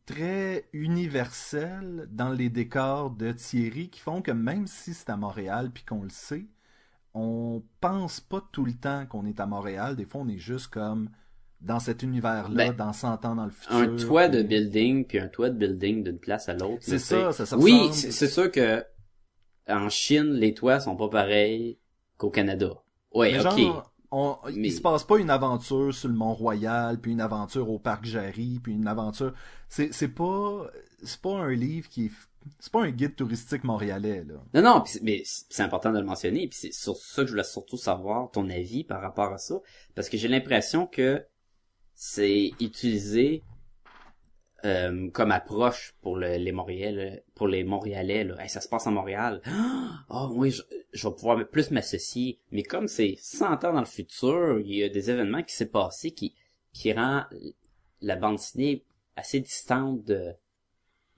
très universel dans les décors de Thierry qui font que même si c'est à Montréal puis qu'on le sait, on pense pas tout le temps qu'on est à Montréal. Des fois, on est juste comme dans cet univers-là, Ben, dans 100 ans dans le futur. Un toit de building puis un toit de building d'une place à l'autre. C'est ça, ça se Oui, c'est sûr que en Chine, les toits sont pas pareils qu'au Canada. Ouais, ok. On- Mais- il se passe pas une aventure sur le Mont-Royal, puis une aventure au Parc Jarry, puis une aventure... C'est c'est pas... C'est pas un livre qui est... C'est pas un guide touristique montréalais, là. Non, non, mais c'est c'est important de le mentionner, puis c'est sur ça que je voulais surtout savoir ton avis par rapport à ça, parce que j'ai l'impression que c'est utilisé euh, comme approche pour le- les Montréalais, pour les Montréalais. Là. Hey, ça se passe à Montréal. Oh *gasps* oui, je, je vais pouvoir plus m'associer. Mais comme c'est 100 ans dans le futur, il y a des événements qui s'est passé qui qui rend la bande dessinée assez distante de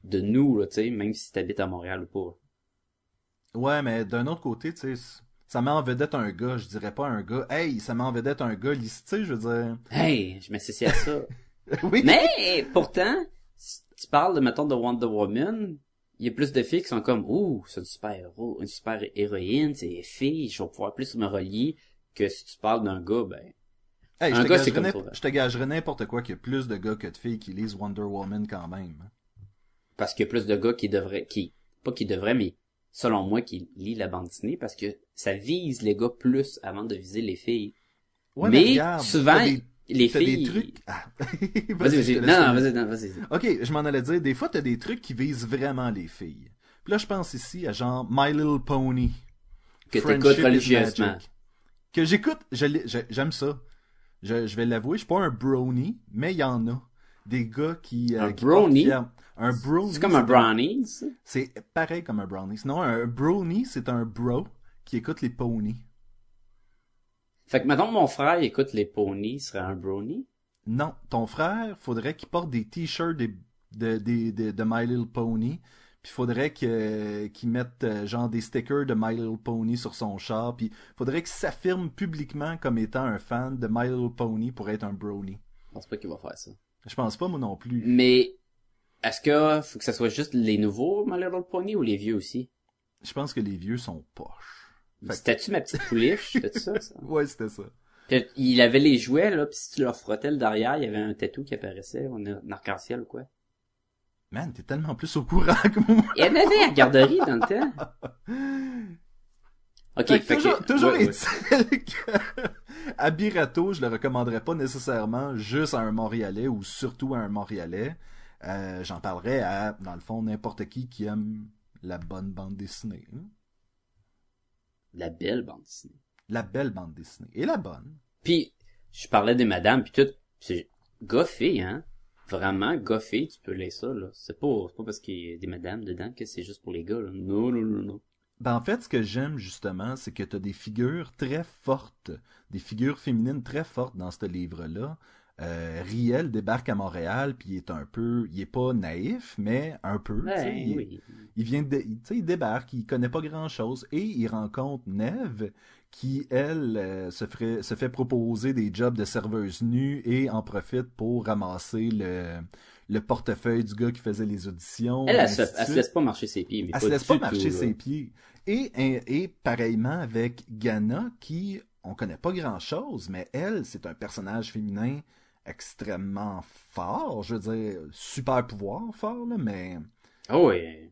de nous, là, tu sais, même si tu habites à Montréal ou pas. Ouais, mais d'un autre côté, tu sais, ça met en vedette un gars, je dirais pas un gars, hey, ça met en vedette un gars, tu sais, je veux dire... Hey, je m'associe à ça. *laughs* oui, Mais pourtant, si tu parles de mettons de Wonder Woman, il y a plus de filles qui sont comme ouh, c'est une super héros, une super héroïne, c'est fille, je vais pouvoir plus me relier que si tu parles d'un gars, ben Hey, je un te gars, c'est gagerais comme je te gagerais n'importe quoi qu'il y a plus de gars que de filles qui lisent Wonder Woman quand même. parce qu'il y a plus de gars qui devraient qui pas qui devraient mais selon moi qui lit la bande dessinée parce que ça vise les gars plus avant de viser les filles. Ouais, mais regarde, souvent des- les t'as filles des trucs... Ah. *laughs* Vas-y, vas-y. Non, non, vas-y, non, vas-y. Ok, je m'en allais dire, des fois, t'as des trucs qui visent vraiment les filles. Puis là, je pense ici à genre My Little Pony. Que t'écoutes religieusement. Que j'écoute, j'aime ça. Je, je vais l'avouer, je suis pas un brownie, mais il y en a. Des gars qui... euh, Un qui brownie? Un brownie. C'est comme un brownie. ça? C'est pareil comme un brownie. Sinon, un brownie, c'est un bro qui écoute les ponies. Fait que maintenant mon frère écoute les ponies, il serait un brownie. Non, ton frère, faudrait qu'il porte des t-shirts de, de, de, de My Little Pony. Puis faudrait qu'il mette euh, genre des stickers de My Little Pony sur son char. Puis faudrait qu'il s'affirme publiquement comme étant un fan de My Little Pony pour être un brownie. Je pense pas qu'il va faire ça. Je pense pas moi non plus. Mais est-ce que faut que ça soit juste les nouveaux My Little Pony ou les vieux aussi? Je pense que les vieux sont poches. C'était-tu ma petite pouliche? C'était ça, ça? *laughs* Ouais, c'était ça. Puis, il avait les jouets, là, pis si tu leur frottais le derrière, il y avait un tatou qui apparaissait, un arc-en-ciel ou quoi. Man, t'es tellement plus au courant que moi. Il y en avait à la garderie dans le temps. *laughs* Ok, Fait toujours, que... toujours ouais, ouais. est-il que *laughs* à Birato, je le recommanderais pas nécessairement juste à un Montréalais ou surtout à un Montréalais. Euh, J'en parlerais à, dans le fond, n'importe qui qui aime la bonne bande dessinée. hein. La belle bande dessinée. La belle bande dessinée. Et la bonne. Puis, je parlais des madames, puis tout, c'est goffé, hein. Vraiment goffé, tu peux lire ça, là. C'est pas, c'est pas parce qu'il y a des madames dedans que c'est juste pour les gars, là. Non, non, non, non. Ben, en fait, ce que j'aime justement, c'est que tu as des figures très fortes, des figures féminines très fortes dans ce livre-là. Euh, Riel débarque à Montréal, puis il est un peu, il est pas naïf, mais un peu. Ouais, il, oui. il vient de, il, il débarque, il connaît pas grand chose et il rencontre Neve qui elle euh, se ferait, se fait proposer des jobs de serveuse nue et en profite pour ramasser le, le portefeuille du gars qui faisait les auditions. Elle, elle, se, elle laisse pas marcher ses pieds, mais Elle se laisse pas marcher tout, ses là. pieds. Et, et, et pareillement avec Ghana, qui, on connaît pas grand chose, mais elle, c'est un personnage féminin extrêmement fort. Je veux dire, super pouvoir fort, là, mais Oh, oui.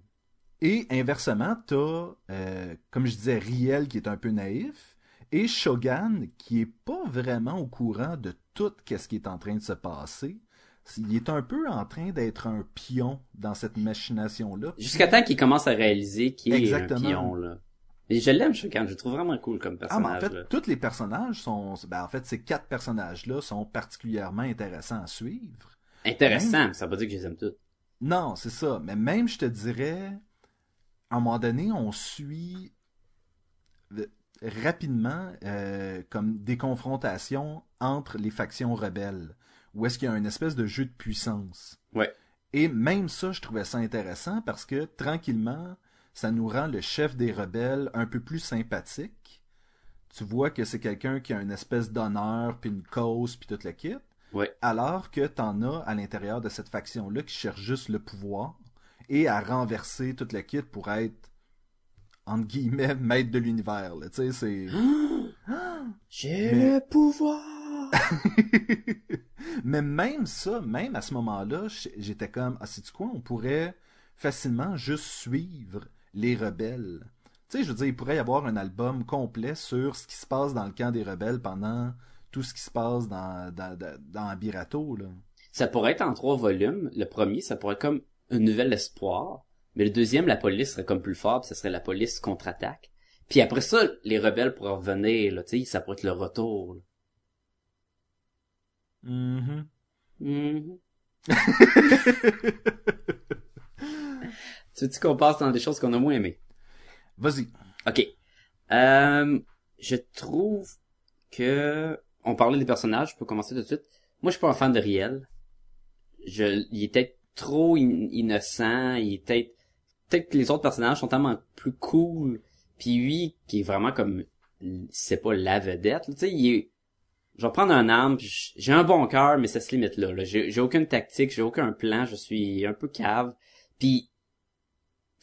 Et inversement, t'as, euh, comme je disais, Riel qui est un peu naïf, et Shogun qui est pas vraiment au courant de tout ce qui est en train de se passer. Il est un peu en train d'être un pion dans cette machination-là. Jusqu'à temps qu'il commence à réaliser qu'il est un pion, là. Mais je l'aime. Je le trouve vraiment cool comme Ah, mais en personnage. fait, là. tous les personnages sont, ben, en fait, ces quatre personnages-là sont particulièrement intéressants à suivre. Intéressant, mais ça veut pas dire que je les aime tous. Non, c'est ça. Mais même, je te dirais, à un moment donné, on suit rapidement euh, comme des confrontations entre les factions rebelles, où est-ce qu'il y a une espèce de jeu de puissance. Ouais. Et même ça, je trouvais ça intéressant parce que tranquillement, ça nous rend le chef des rebelles un peu plus sympathique. Tu vois que c'est quelqu'un qui a une espèce d'honneur, puis une cause, puis toute la kit. Ouais. Alors que t'en as à l'intérieur de cette faction-là qui cherche juste le pouvoir et à renverser toute la kit pour être, entre guillemets, *laughs* maître de l'univers. Tu sais, c'est... *gasps* *gasps* J'ai Mais- le pouvoir! *laughs* Mais même ça, même à ce moment-là, j'étais comme, ah, c'est quoi, on pourrait facilement juste suivre les rebelles. Tu sais, je veux dire, il pourrait y avoir un album complet sur ce qui se passe dans le camp des rebelles pendant tout ce qui se passe dans, dans, dans, dans Abirato, là. Ça pourrait être en trois volumes. Le premier, ça pourrait être comme un nouvel espoir. Mais le deuxième, la police serait comme plus fort, puis ça serait la police contre-attaque. Puis après ça, les rebelles pourraient revenir, là, tu sais, ça pourrait être le retour. là. Mhm. Mhm. *laughs* tu veux qu'on passe dans des choses qu'on a moins aimées? Vas-y. Ok. Euh, je trouve que on parlait des personnages, je peux commencer tout de suite. Moi, je suis pas un fan de Riel. Je, il est peut-être trop in- innocent, il est peut-être peut-être que les autres personnages sont tellement plus cool. Puis lui, qui est vraiment comme c'est pas la vedette, tu sais, il est je vais prendre un arme, j'ai un bon cœur, mais ça se limite là. là. J'ai aucune tactique, j'ai aucun plan, je suis un peu cave. Puis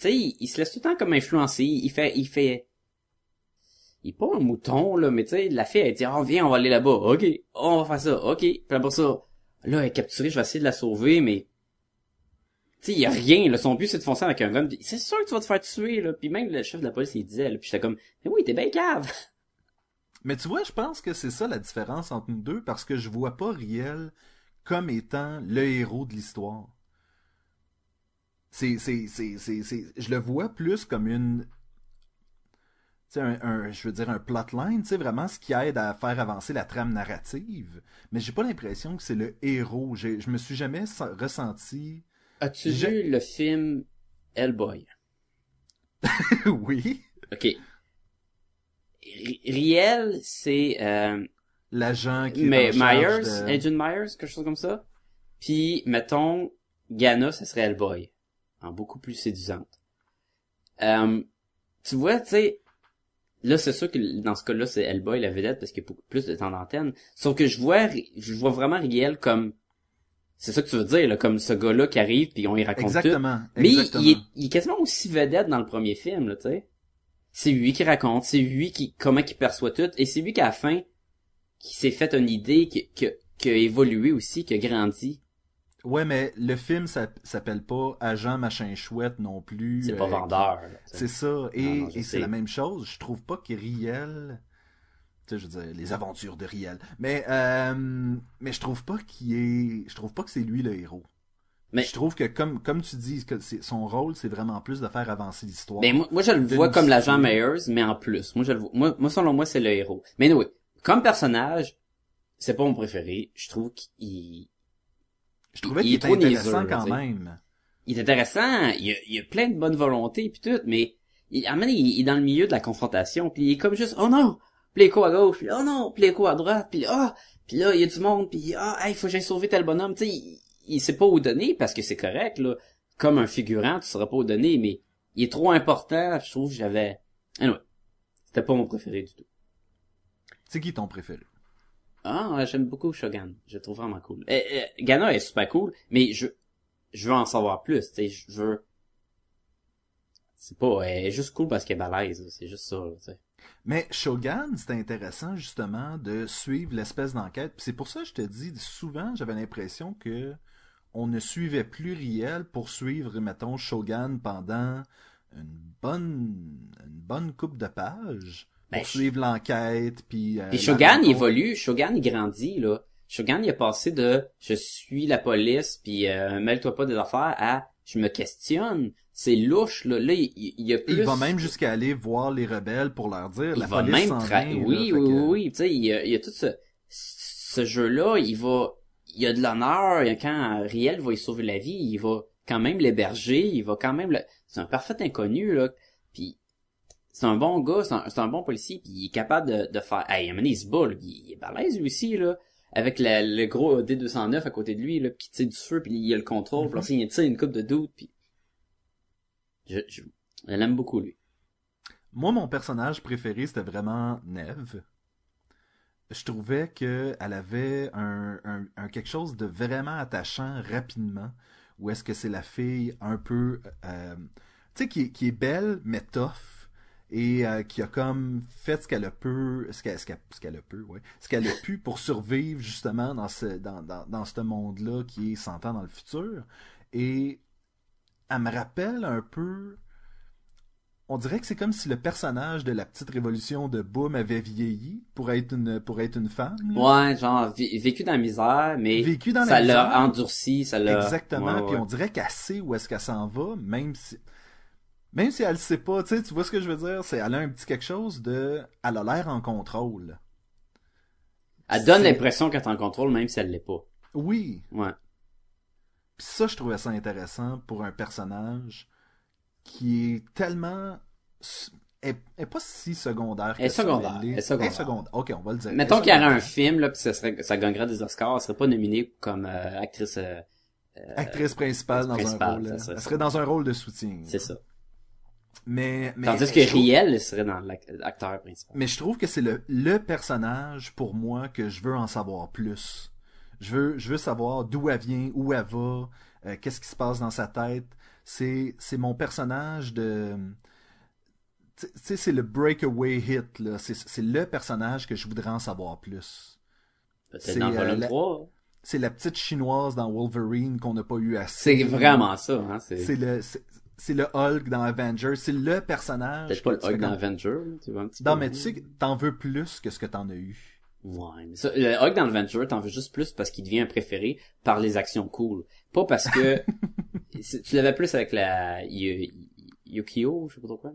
sais, il, se laisse tout le temps comme influencer. Il fait, il fait, il est pas un mouton là, mais tu sais, la fille elle dit, oh viens, on va aller là-bas. Ok, on va faire ça. Ok, puis ça, là elle est capturée, je vais essayer de la sauver, mais tu sais, y a rien. Son but c'est de foncer avec un gun. C'est sûr que tu vas te faire tuer là. Puis même le chef de la police il disait, puis j'étais comme, mais oui, t'es bien cave. *laughs* Mais tu vois, je pense que c'est ça la différence entre nous deux, parce que je vois pas Riel comme étant le héros de l'histoire. C'est, c'est, c'est, c'est, c'est- je le vois plus comme une, tu sais, un, un- je veux dire un plotline, tu sais, vraiment ce qui aide à faire avancer la trame narrative. Mais j'ai pas l'impression que c'est le héros. Je me suis jamais sen- ressenti, As-tu vu le film Hellboy? *laughs* oui, Ok. R- Riel, c'est euh, l'agent qui mais Myers, de- Agent Myers, quelque chose comme ça. Puis, mettons, Ghana, ça serait Hellboy. En beaucoup plus séduisante. Euh, tu vois, tu sais, là, c'est sûr que dans ce cas-là, c'est Hellboy la vedette parce qu'il y a beaucoup plus de temps d'antenne. Sauf que je vois, je vois vraiment Riel comme, c'est ça que tu veux dire, là, comme ce gars-là qui arrive puis on y raconte tout. Exactement. Mais il- exactement. il, est, il est quasiment aussi vedette dans le premier film, là, tu sais. C'est lui qui raconte, c'est lui qui, comment il perçoit tout, et c'est lui qui, à la fin, qui s'est fait une idée, qui, qui, qui a évolué aussi, qui a grandi. Ouais, mais le film ça- s'appelle pas Agent machin chouette non plus. C'est pas euh, vendeur. C'est ça. Et, Non, non, je et sais. c'est la même chose. Je trouve pas que Riel. Tu sais, je veux dire, les aventures de Riel. Mais, euh, mais je trouve pas qu'il est. Je trouve pas que c'est lui le héros. Mais- je trouve que comme, comme tu dis, que c'est- son rôle, c'est vraiment plus de faire avancer l'histoire. Ben, moi, moi, je le vois comme l'agent. Myers, mais en plus. Moi, je le vois, moi, moi, selon moi, c'est le héros. Mais oui, comme personnage, c'est pas mon préféré. Je trouve qu'il, je trouvais il qu'il est était trop intéressant quand même. il est intéressant, il y a, il y a plein de bonne volonté puis tout, mais il, à un moment il, il est dans le milieu de la confrontation, puis il est comme juste oh non, puis l'écho à gauche, puis oh non, puis l'écho à droite, puis ah, puis là il y a du monde, puis ah, il faut que j'aille sauver tel bonhomme, tu sais, il, il sait pas où donner parce que c'est correct là, comme un figurant, tu sauras pas où donner, mais il est trop important, je trouve que j'avais, anyway, c'était pas mon préféré du tout. C'est qui ton préféré? Ah, j'aime beaucoup Shogun. Je le trouve vraiment cool. Ghana est super cool, mais je, je veux en savoir plus, tu sais, je veux... C'est pas, elle est juste cool parce qu'elle est balèze, c'est juste ça, tu sais. Mais Shogun, c'était intéressant justement de suivre l'espèce d'enquête. C'est pour ça que je te dis, souvent j'avais l'impression que on ne suivait plus Riel pour suivre, mettons, Shogun pendant une bonne une bonne coupe de pages Ben, pour suivre l'enquête puis euh, Shogun, il évolue, Shogun, il grandit, là. Shogun, il est passé de « je suis la police, puis euh, mêle-toi pas des affaires » à « je me questionne ». C'est louche, là. Là, il, il y a plus... il va même jusqu'à aller voir les rebelles pour leur dire Il la va police même tra- vient, Oui, oui, que- oui. Tu sais, il y a, il y a tout ce, ce jeu-là, il va... Il y a de l'honneur, quand Riel va y sauver la vie, il va quand même l'héberger, il va quand même... le- C'est un parfait inconnu, là. C'est un bon gars, c'est un, c'est un bon policier, puis il est capable de, de faire... Hey, à un moment donné, il se bat, là, il, il est balèze, lui aussi, là. Avec la- le gros D209 à côté de lui, là, qui tire du feu, puis il a le contrôle, puis là, il tire une coupe de doute, puis... Je, je, je l'aime beaucoup, lui. Moi, mon personnage préféré, c'était vraiment Neve. Je trouvais que elle avait un, un- un quelque chose de vraiment attachant rapidement. Ou est-ce que c'est la fille un peu, euh, tu sais, qui, qui est belle mais tough et euh, qui a comme fait ce qu'elle a pu, ce qu'elle, ce qu'elle, ce qu'elle a pu, ouais, ce qu'elle a pu pour survivre justement dans ce, dans, dans, dans ce monde-là qui est 100 ans dans le futur. Et elle me rappelle un peu on dirait que c'est comme si le personnage de la petite révolution de Boom avait vieilli pour être une pour être une femme. là. Ouais, genre vé- vécu dans la misère, mais Vécu dans ça l'a endurci, ça l'a. Exactement. Ouais, Puis on dirait qu'elle sait où est-ce qu'elle s'en va, même si même si elle le sait pas. Tu sais, tu vois ce que je veux dire? C'est elle a un petit quelque chose de, elle a l'air en contrôle. Elle donne l'impression qu'elle est en contrôle, même si elle l'est pas. Oui. Ouais. Puis ça, je trouvais ça intéressant pour un personnage qui est tellement est, est pas si secondaire. Elle est secondaire, elle est secondaire. secondaire. Ok, on va le dire. Mettons est qu'il y aurait un film, là, pis ça serait, ça gagnerait des Oscars, elle serait pas nominée comme euh, actrice, euh, actrice principale dans principale, un rôle. ça euh, serait ça. serait dans un rôle de soutien. c'est ça. Mais, mais Tandis que trouve- Riel serait dans l'ac- l'acteur principal. Mais je trouve que c'est le, le personnage pour moi que je veux en savoir plus. Je veux, je veux savoir d'où elle vient, où elle va, euh, qu'est-ce qui se passe dans sa tête. C'est, c'est mon personnage de. Tu sais, c'est le breakaway hit, là. C'est, le personnage que je voudrais en savoir plus. C'est, dans le euh, la- 3. C'est la petite chinoise dans Wolverine qu'on n'a pas eu assez. C'est vraiment ça, hein. C'est le, c'est, le Hulk dans Avengers. C'est le personnage. peut-être pas le Hulk dans comme- Avenger, là, tu vois un petit Non, peu. mais tu sais que t'en veux plus que ce que t'en as eu. Ouais, mais ça, le Hulk dans Avenger, t'en veux juste plus parce qu'il devient un préféré par les actions cool. Pas parce que *laughs* tu l'avais plus avec la Yu- Yukio, je sais pas trop quoi.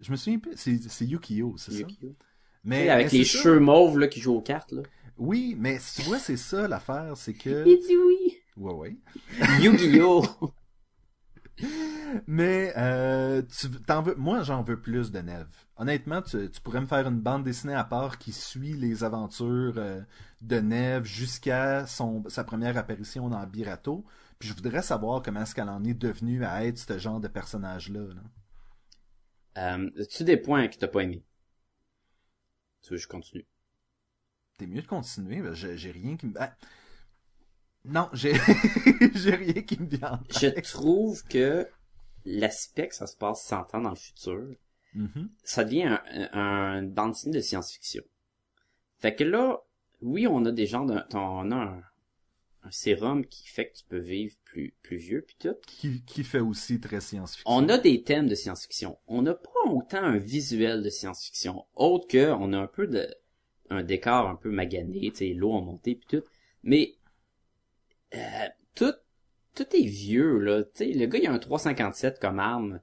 Je me souviens plus. C'est, Yukio, c'est ça? Mais, sais, avec les cheveux mauves là qui jouent aux cartes là. Oui, mais tu vois, c'est ça l'affaire, c'est que. *laughs* Il dit oui. Ouais, ouais. Yu-Gi-Oh! *laughs* Mais euh, tu t'en veux. Moi, j'en veux plus de Neve. Honnêtement, tu, tu pourrais me faire une bande dessinée à part qui suit les aventures euh, de Neve jusqu'à son sa première apparition dans Birato. Puis je voudrais savoir comment est-ce qu'elle en est devenue à être ce genre de personnage-là. là. Euh, as-tu des points que t'as pas aimé? Tu veux que je continue? T'es mieux de continuer, j'ai j'ai rien qui me. Ah. Non, j'ai *laughs* j'ai rien qui me vient. en Je trouve que l'aspect que ça se passe 100 ans dans le futur, Mhm. ça devient un, un, bande de science-fiction. Fait que là, oui, on a des gens d'un, on a un, un sérum qui fait que tu peux vivre plus, plus vieux puis tout. Qui, qui fait aussi très science-fiction. On a des thèmes de science-fiction. On n'a pas autant un visuel de science-fiction, autre que on a un peu de un décor un peu magané, tu sais, l'eau en montée puis tout. Mais euh, tout tout est vieux là. Tu sais, le gars il a un 357 comme arme.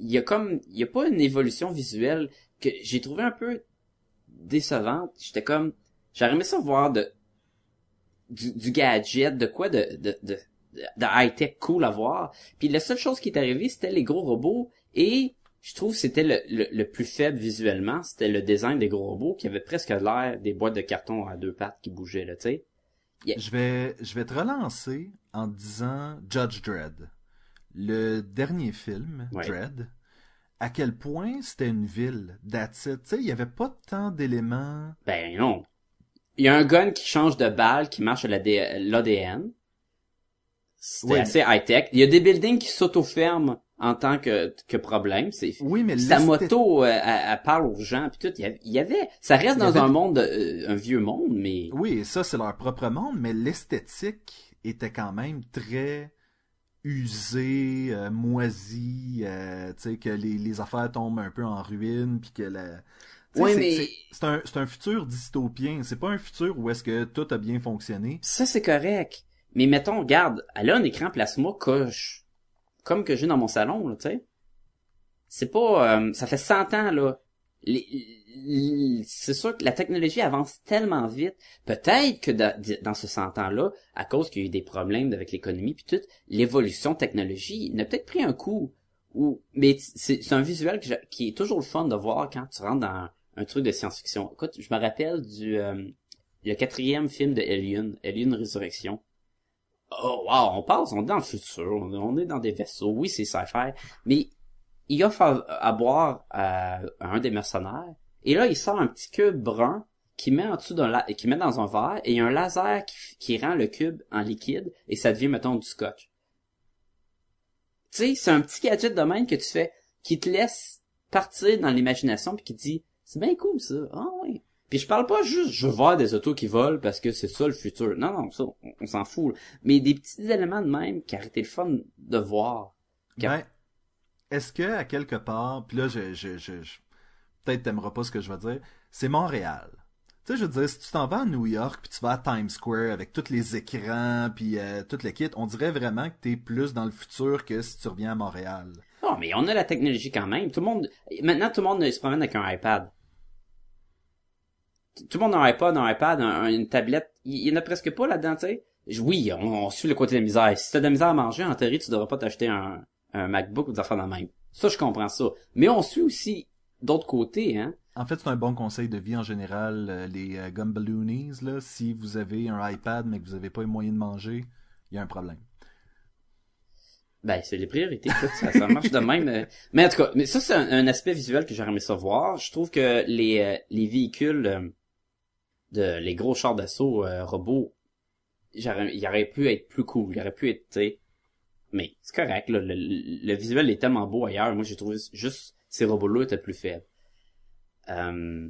Il y a comme il y a pas une évolution visuelle que j'ai trouvé un peu décevante. J'étais comme j'aurais aimé ça voir de du, du gadget, de quoi de de, de high-tech cool à voir. Puis la seule chose qui est arrivée, c'était les gros robots. Et je trouve c'était le, le, le plus faible visuellement. C'était le design des gros robots qui avait presque l'air des boîtes de carton à deux pattes qui bougeaient, là, tu sais. Je vais, je vais te relancer en disant Judge Dredd. Le dernier film, Ouais. Dredd, à quel point c'était une ville, that's it. Il y avait pas tant d'éléments. Ben non. Il y a un gun qui change de balle, qui marche à l'ADN. C'était assez high-tech. Il y a des buildings qui s'auto-ferment en tant que, que problème. C'est Oui, mais sa moto, euh, elle, elle parle aux gens, puis tout. Il y avait, ça reste dans avait un monde, de- euh, un vieux monde, mais Oui, et ça, c'est leur propre monde, mais l'esthétique était quand même très usé, euh, moisi, euh, tu sais, que les, les affaires tombent un peu en ruine, puis que la... c'est- mais- c'est- un, c'est un futur dystopien, c'est pas un futur où est-ce que tout a bien fonctionné. Ça, c'est correct. Mais mettons, regarde, elle a un écran plasma je- comme que j'ai dans mon salon, tu sais. C'est pas... euh, ça fait 100 ans, là. C'est sûr que la technologie avance tellement vite. Peut-être que dans, ce 100 ans-là, à cause qu'il y a eu des problèmes avec l'économie puis tout, l'évolution technologie n'a peut-être pris un coup. Ou, mais c'est un visuel qui est toujours le fun de voir quand tu rentres dans un truc de science-fiction. Écoute, je me rappelle du... euh, le quatrième film de Alien, Alien Résurrection. Oh wow, on passe, on est dans le futur, on est dans des vaisseaux, oui c'est sci-fi, mais il offre à, à boire à, un des mercenaires, et là il sort un petit cube brun qui met en dessous d'un qui met dans un verre, et il y a un laser qui, rend le cube en liquide, et ça devient mettons du scotch. Tu sais, c'est un petit gadget de même que tu fais, qui te laisse partir dans l'imagination, puis qui dit, c'est bien cool ça, ah oui. Puis je parle pas juste je veux voir des autos qui volent parce que c'est ça le futur. Non, non, ça, on, on s'en fout. là. Mais des petits éléments de même qui auraient été le fun de voir. Ben, est-ce que à quelque part, puis là, je, je, je, je- peut-être t'aimeras pas ce que je vais dire, c'est Montréal. Tu sais, je veux dire, si tu t'en vas à New York, puis tu vas à Times Square avec tous les écrans, puis euh, tout le kit, on dirait vraiment que t'es plus dans le futur que si tu reviens à Montréal. Non, mais on a la technologie quand même. Tout le monde, maintenant tout le monde se promène avec un iPad. Tout le monde a un iPod, un iPad, un- un- une tablette. Il il y en a presque pas là-dedans, tu sais. Oui, on, on suit le côté de la misère. Si t'as de la misère à manger, en théorie, tu devrais pas t'acheter un, un MacBook ou des affaires de même. Ça, je comprends ça. Mais on suit aussi d'autres côtés, hein. En fait, c'est un bon conseil de vie en général, euh, les euh, gumballoonies, là. Si vous avez un iPad, mais que vous avez pas les moyens de manger, il y a un problème. Ben, c'est les priorités, ça, ça marche de même. euh. Mais en tout cas, mais ça, c'est un, un aspect visuel que j'aurais aimé ça voir. Je trouve que les, euh, les véhicules, de, les gros chars d'assaut euh, robots, j'aurais, il aurait pu être plus cool, il aurait pu être, mais c'est correct, là, le, le- le visuel est tellement beau ailleurs. Moi, j'ai trouvé juste ces robots-là étaient plus faibles. Euh,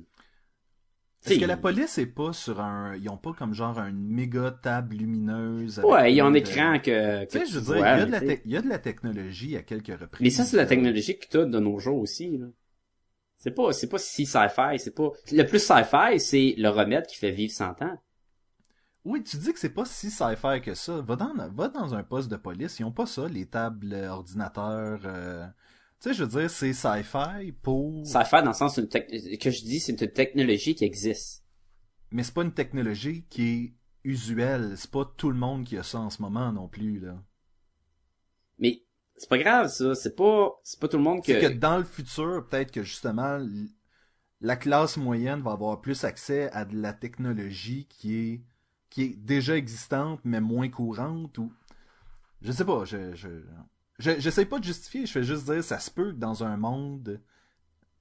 Est-ce que la police est pas sur un... Ils ont pas comme genre une méga table lumineuse Ouais, il y a un de- écran que, Tu sais, que je veux dire, il y, a de la t'sais. te- il y a de la technologie à quelques reprises. Mais ça, c'est la technologie que t'as de nos jours aussi, là. C'est pas, c'est pas si sci-fi, c'est pas, le plus sci-fi, c'est le remède qui fait vivre 100 ans. Oui, tu dis que c'est pas si sci-fi que ça. Va dans, va dans un poste de police, ils ont pas ça, les tables euh, ordinateurs. euh, Tu sais, je veux dire, c'est sci-fi pour... Sci-fi dans le sens une tec- que je dis, c'est une technologie qui existe. Mais c'est pas une technologie qui est usuelle. C'est pas tout le monde qui a ça en ce moment non plus, là. Mais, c'est pas grave, ça. C'est pas, c'est pas tout le monde que, C'est que dans le futur, peut-être que justement, la classe moyenne va avoir plus accès à de la technologie qui est qui est déjà existante mais moins courante ou je sais pas, je je pas de justifier, je fais juste dire ça se peut que dans un monde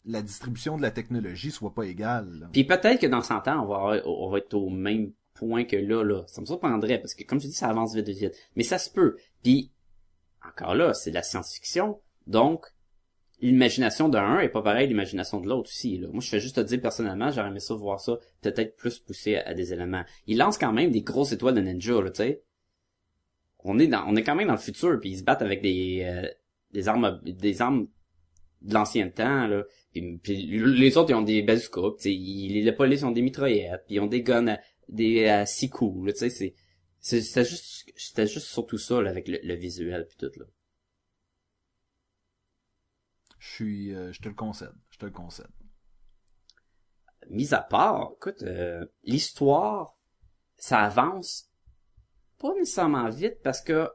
la distribution de la technologie soit pas égale. là. Puis peut-être que dans 100 ans, on va, avoir- on va être au même point que là, là. Ça me surprendrait, parce que comme je dis, ça avance vite, vite, vite. Mais ça se peut. Puis, encore là, c'est de la science-fiction. Donc, l'imagination d'un est pas pareil l'imagination de l'autre aussi. Là. Moi, je fais juste te dire personnellement, j'aurais aimé ça voir ça peut-être plus poussé à, à des éléments. Il lance quand même des grosses étoiles de ninja, tu sais. On est dans, on est quand même dans le futur, puis ils se battent avec des, euh, des armes, des armes de l'ancien temps, là. Puis, puis les autres, ils ont des bazookas, ils- les polices ont des mitraillettes, puis ils ont des guns à, des à six coups, tu sais, c'est- c'était juste, c'était juste surtout ça, là, avec le, le visuel puis tout, là. Je suis euh, je te le concède, je te le concède. Mis à part, écoute, euh, l'histoire, ça avance pas nécessairement vite parce que,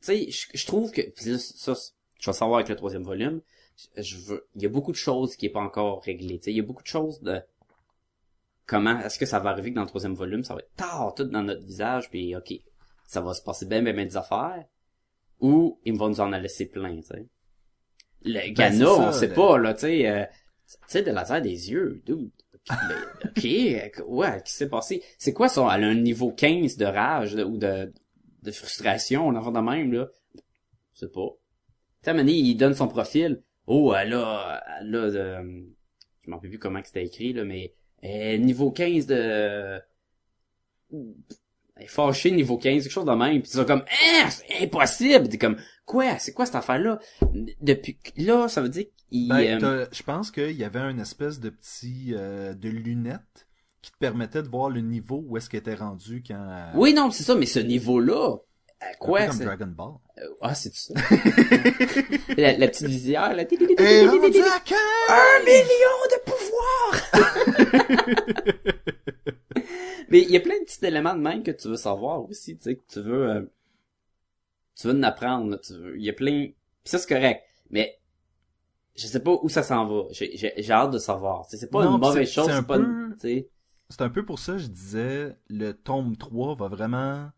tu sais, je, trouve que, puis là, ça, je vais savoir avec le troisième volume, je veux, il y a beaucoup de choses qui est pas encore réglées, tu sais, il y a beaucoup de choses de, comment est-ce que ça va arriver que dans le troisième volume, ça va être tard tout dans notre visage, puis ok, ça va se passer bien, bien, bien des affaires, ou ils vont nous en laisser plein, tu sais. Le Ghana, c'est ça, on sait le- pas, là, tu sais, euh, tu sais, de laser des yeux, dude. Ok, euh, *laughs* ouais, qu'est-ce qui s'est passé? C'est quoi ça? Elle a un niveau 15 de rage, ou de, de frustration, on en de même, là? Je sais pas. Tu sais, il donne son profil. Oh, elle a, elle a de, je m'en rappelle plus comment c'était écrit, là, mais, euh, niveau 15 de, est fâché niveau 15, quelque chose de même, pis ils sont comme, hein, c'est impossible! T'es comme, quoi? C'est quoi cette affaire-là? Depuis, là, ça veut dire qu'il, Ben, euh, je pense qu'il y avait une espèce de petit euh, de lunettes qui te permettait de voir le niveau où est-ce qu'il était rendu quand. euh, oui, non, c'est ça, mais ce niveau-là, euh, un peu quoi? comme Dragon Ball. Euh, ah, c'est ça? *laughs* la, la petite visière, là. Et rendu à quand? Un million de Mais il y a plein de petits éléments de même que tu veux savoir aussi, tu sais, que tu veux, euh, tu veux en apprendre, tu veux, il y a plein, pis ça c'est correct, mais je sais pas où ça s'en va, j'ai, j'ai, j'ai hâte de savoir, c'est pas Non, une mauvaise chose, c'est pas peu- une, C'est un peu pour ça que je disais le tome 3 va vraiment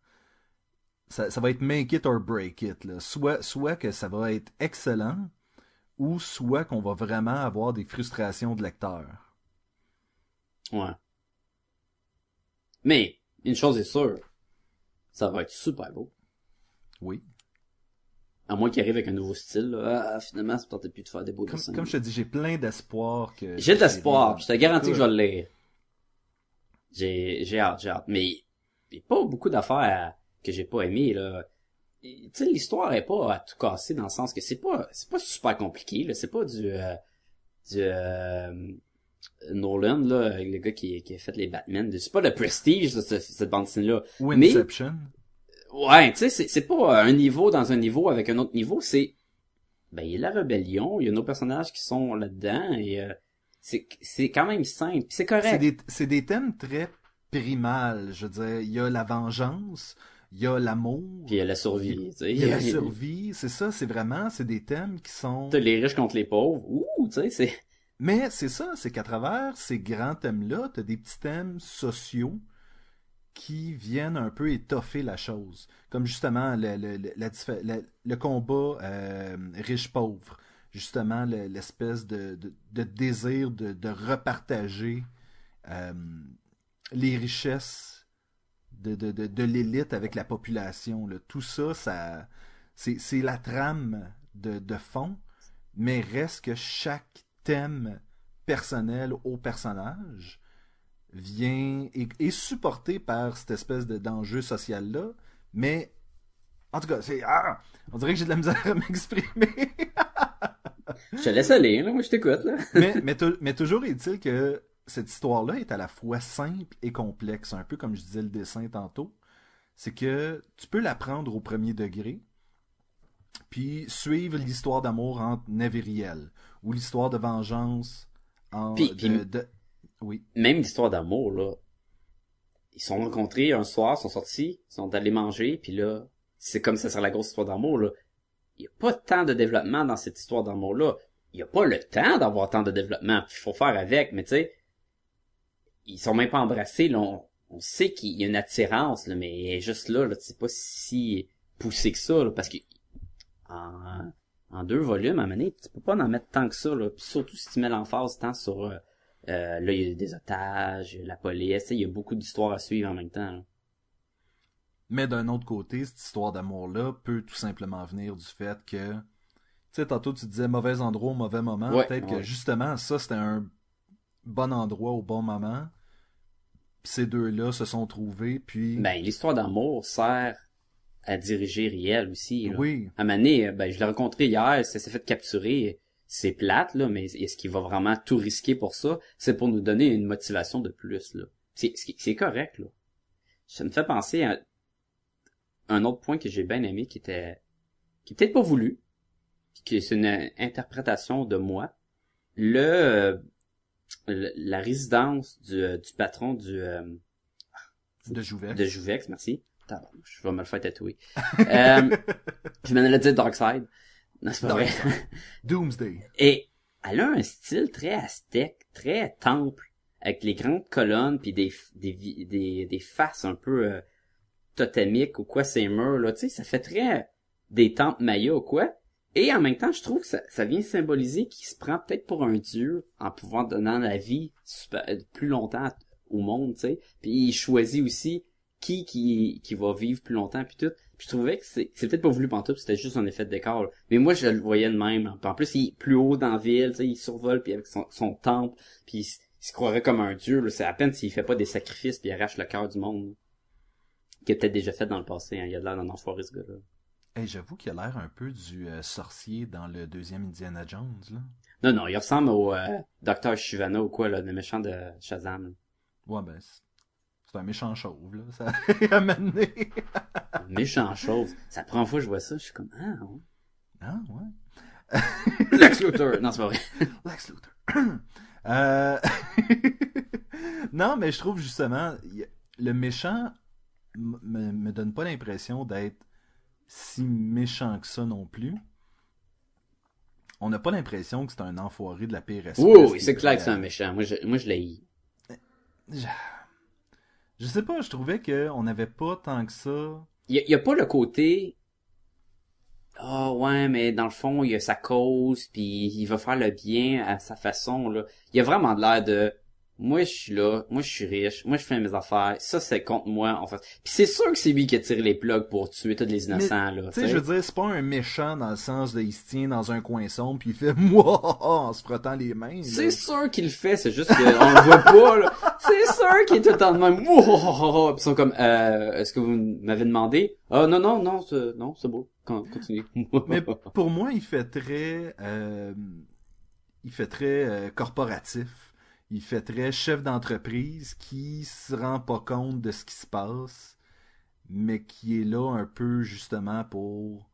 ça, ça va être make it or break it là. Soit soit que ça va être excellent ou soit qu'on va vraiment avoir des frustrations de lecteurs. ouais. Mais, une chose est sûre, ça va être super beau. Oui. À moins qu'il arrive avec un nouveau style, là. Ah, finalement, ça me tentait plus de faire des beaux Comme, dessins. comme je te dis, j'ai plein d'espoir que J'ai de que l'espoir, c'est- puis je te garantis que je vais le lire. J'ai, j'ai hâte, j'ai hâte. Mais, il y a pas beaucoup d'affaires que j'ai pas aimées, là. Tu sais, l'histoire est pas à tout casser dans le sens que c'est pas, c'est pas super compliqué, là. C'est pas du, euh, du, euh, Nolan, là, le gars qui, qui a fait les Batman. C'est pas le prestige, cette bande dessinée-là. Ou Mais-. Ouais, tu sais, c'est, c'est pas un niveau dans un niveau avec un autre niveau, c'est, ben, il y a la rébellion, il y a nos personnages qui sont là-dedans, et euh, c'est, c'est quand même simple, c'est C'est correct. des, c'est des thèmes très primals. Je veux dire, il y a la vengeance, il y a l'amour, Puis il y a la survie, il y a la *laughs* survie. C'est ça, c'est vraiment, c'est des thèmes qui sont... T'as les riches contre les pauvres, ouh, tu sais, c'est... *laughs* Mais c'est ça, c'est qu'à travers ces grands thèmes-là, t'as des petits thèmes sociaux qui viennent un peu étoffer la chose. Comme justement le, le, la le- combat euh, riche-pauvre. Justement, le- l'espèce de, de, de désir de, de repartager euh, les richesses de, de, de, de l'élite avec la population. là. Tout ça, ça c'est c'est la trame de, de fond, mais reste que chaque thème personnel au personnage vient est, est supporté par cette espèce de d'enjeu social là mais en tout cas c'est ah, on dirait que j'ai de la misère à m'exprimer *laughs* Je te laisse aller, là, moi je t'écoute, là. *laughs* mais, mais, mais toujours est-il que cette histoire-là est à la fois simple et complexe, un peu comme je disais le dessin tantôt. C'est que tu peux l'apprendre au premier degré, puis suivre l'histoire d'amour entre Neveriel, ou l'histoire de vengeance en... Puis- de- puis- de- Oui. Même l'histoire d'amour, là, ils sont rencontrés un soir, sont sortis, sont allés manger, puis là, c'est comme ça sera la grosse histoire d'amour, là. Il y a pas tant de développement dans cette histoire d'amour-là. Il y a pas le temps d'avoir tant de développement. Il faut faire avec, mais tu sais, ils sont même pas embrassés, là. On, on sait qu'il y a une attirance, là, mais elle est juste là, là. C'est pas si poussé que ça, là, parce que en, en deux volumes, à un moment donné, tu peux pas en mettre tant que ça, là. Surtout si tu mets l'emphase tant sur euh, euh, là, il y a des otages, la police, sais, il y a beaucoup d'histoires à suivre en même temps. là. Mais d'un autre côté, cette histoire d'amour-là peut tout simplement venir du fait que... Tu sais, tantôt tu disais mauvais endroit au mauvais moment. Ouais, Peut-être que justement, ça, c'était un bon endroit au bon moment. Ces deux-là se sont trouvés, puis... Ben, l'histoire d'amour sert à diriger Riel aussi. Là. oui, À Mané, ben, je l'ai rencontré hier, ça s'est fait capturer. C'est plate, là, mais est-ce qu'il va vraiment tout risquer pour ça? C'est pour nous donner une motivation de plus, là. C'est, correct, là. Ça me fait penser à un autre point que j'ai bien aimé qui était, qui est peut-être pas voulu, qui c'est une interprétation de moi. Le, euh, le- la résidence du, euh, du patron du, euh, de Jouvet. de Jouvex, merci. Tabarnouche, Je vais me le faire tatouer. *laughs* euh, je m'en allais dire Darkseid. Non, c'est pas vrai. Doomsday. Et elle a un style très aztèque, très temple, avec les grandes colonnes puis des des des, des faces un peu euh, totémiques ou quoi ces murs là, tu sais, ça fait très des temples mayas ou quoi. Et en même temps, je trouve que ça, vient symboliser qu'il se prend peut-être pour un dieu en pouvant donner la vie super- euh, plus longtemps au monde, tu sais. Puis il choisit aussi qui qui qui va vivre plus longtemps puis tout. Puis je trouvais que c'est c'est peut-être pas voulu pantoute, c'était juste un effet de décor. Mais moi je le voyais de même. En plus il est plus haut dans la ville, tu sais, il survole puis avec son, son temple, puis il, se croirait comme un dieu. C'est à peine s'il fait pas des sacrifices puis il arrache le cœur du monde. qu'il a peut-être déjà fait dans le passé. Hein. Il a de l'air d'un enfoiré, ce gars-là. Hey, j'avoue qu'il a l'air un peu du euh, sorcier dans le deuxième Indiana Jones, là. Non, non, il ressemble au euh, Docteur Shivana ou quoi, là, le méchant de Shazam. là. Ouais, ben, c'est- un méchant chauve, là. Ça *laughs* a mené. Méchant chauve. La première fois que je vois ça, je suis comme, ah, ouais. Ah, ouais. Lex Luthor. Non, c'est pas vrai. *laughs* Lex Luthor. *clears throat* Euh, *laughs* non, mais je trouve justement, le méchant me donne pas l'impression d'être si méchant que ça non plus. On n'a pas l'impression que c'est un enfoiré de la pire espèce. C'est est clair que c'est un méchant. Moi, je, moi, je l'ai. Je... je sais pas, je trouvais qu'on n'avait pas tant que ça. Il y, a- pas le côté. Ah ouais, mais dans le fond, il y a sa cause, puis il va faire le bien à sa façon là. Il y a vraiment de l'air de. Moi, je suis là, moi, je suis riche, moi, je fais mes affaires. Ça, c'est contre moi, en fait. Puis c'est sûr que c'est lui qui a tiré les plugs pour tuer tous les innocents là. Tu sais, je veux dire, c'est pas un méchant dans le sens de il se tient dans un coin sombre puis il fait *laughs* moi en se frottant les mains. C'est sûr qu'il le fait, c'est juste qu'on le voit pas, là. C'est sûr qu'il est tout le temps de même. Wouah! Puis ils sont comme, euh, est-ce que vous m'avez demandé? Ah, non, non, non, c'est, non, c'est beau. Con- Continue. *laughs* Mais pour moi, il fait très, euh, il fait très euh, corporatif. Il fait très chef d'entreprise qui se rend pas compte de ce qui se passe, mais qui est là un peu justement pour,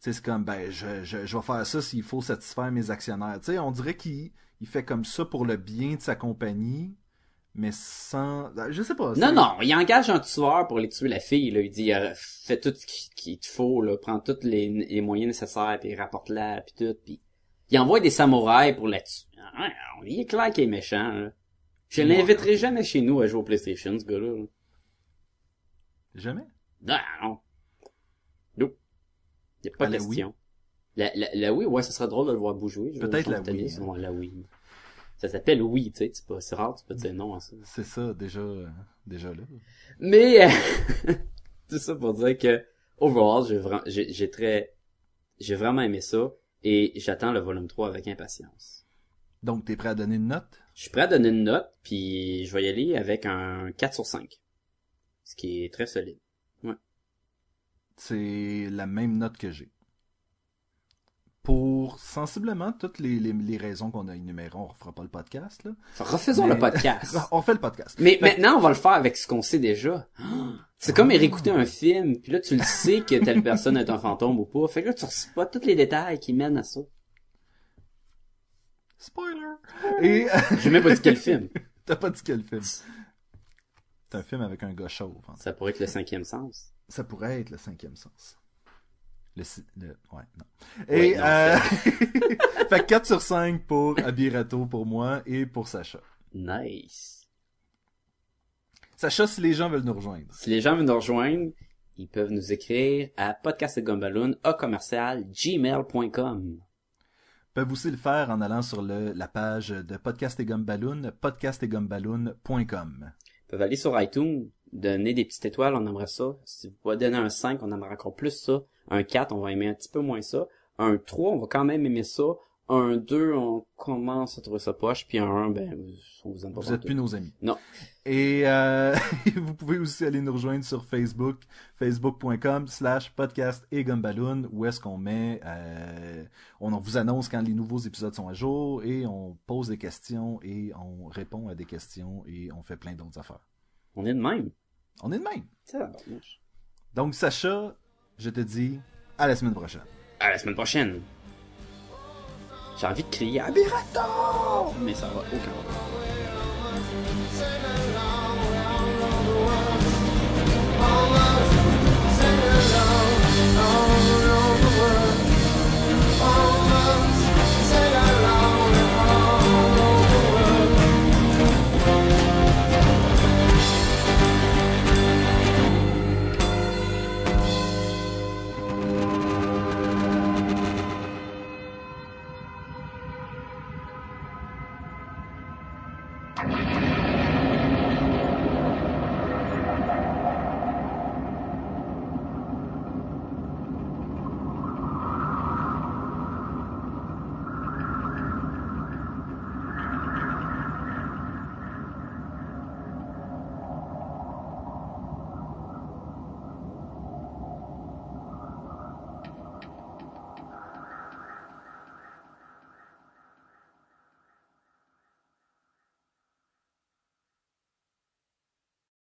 tu sais, c'est comme ben je, je, je vais faire ça s'il faut satisfaire mes actionnaires. Tu sais, on dirait qu'il il fait comme ça pour le bien de sa compagnie, mais sans, je sais pas. Non, non, il engage un tueur pour aller tuer la fille, là. Il dit, euh, fais tout ce qui- qu'il te faut, là. Prends tous les, les moyens nécessaires, puis rapporte-la, puis tout, puis... Il envoie des samouraïs pour la tuer. Ah, Il est clair qu'il est méchant, là. Je Ouais. l'inviterai jamais chez nous à jouer au PlayStation, ce gars-là. là. Jamais? Non, non. Nope. Y a pas À question. La, la, la Wii, ouais, ça serait drôle de le voir bouger. Peut-être la Wii, hein. ouais, la Wii. Ça s'appelle Wii, tu sais. C'est pas, c'est rare, tu peux dire non à ça. C'est ça, déjà, euh, déjà là. Mais, euh, *laughs* tout ça pour dire que, overall, j'ai vraiment, j'ai, j'ai très, j'ai vraiment aimé ça. Et j'attends le volume 3 avec impatience. Donc, t'es prêt à donner une note? Je suis prêt à donner une note, puis je vais y aller avec un 4 sur 5. Ce qui est très solide. C'est la même note que j'ai. Pour sensiblement toutes les, les, les raisons qu'on a énumérées, on refera pas le podcast, là. Refaisons Mais- le podcast. *laughs* On refait le podcast. Mais Fait- maintenant, on va le faire avec ce qu'on sait déjà. *gasps* C'est comme réécouter un film, puis là, tu le sais que telle personne est un fantôme ou pas. Fait que là, tu pas tous les détails qui mènent à ça. Spoiler! Et, *laughs* J'ai même pas dit quel film. *laughs* t'as pas dit quel film. C'est un film avec un gars chauve. en fait. Ça pourrait être le cinquième sens. Ça pourrait être le cinquième sens. Le, le ouais, non. Ouais, Et, non, euh, *laughs* fait que 4 sur 5 pour Abirato pour moi et pour Sacha. Nice. Sacha, si les gens veulent nous rejoindre. Si les gens veulent nous rejoindre, ils peuvent nous écrire à podcastgumballoon à commercial gmail.com. peuvent aussi le faire en allant sur le, la page de Podcast et Gumballoon, podcastetgumballoon.com. Ils peuvent aller sur iTunes, donner des petites étoiles, on aimerait ça. Si vous pouvez donner un 5, on aimerait encore plus ça. Un 4, on va aimer un petit peu moins ça. Un 3, on va quand même aimer ça. Un 2, on commence à trouver ça poche. Puis un 1, ben, on vous aime pas Vous êtes plus nos amis. Non. Et euh, *laughs* vous pouvez aussi aller nous rejoindre sur Facebook, facebook.com slash podcast et gumballoon, où est-ce qu'on met, euh, on vous annonce quand les nouveaux épisodes sont à jour et on pose des questions et on répond à des questions et on fait plein d'autres affaires. On est de même. On est de même. Donc Sacha, je te dis à la semaine prochaine. À la semaine prochaine. J'ai envie de crier Abirato! Mais ça va aucun.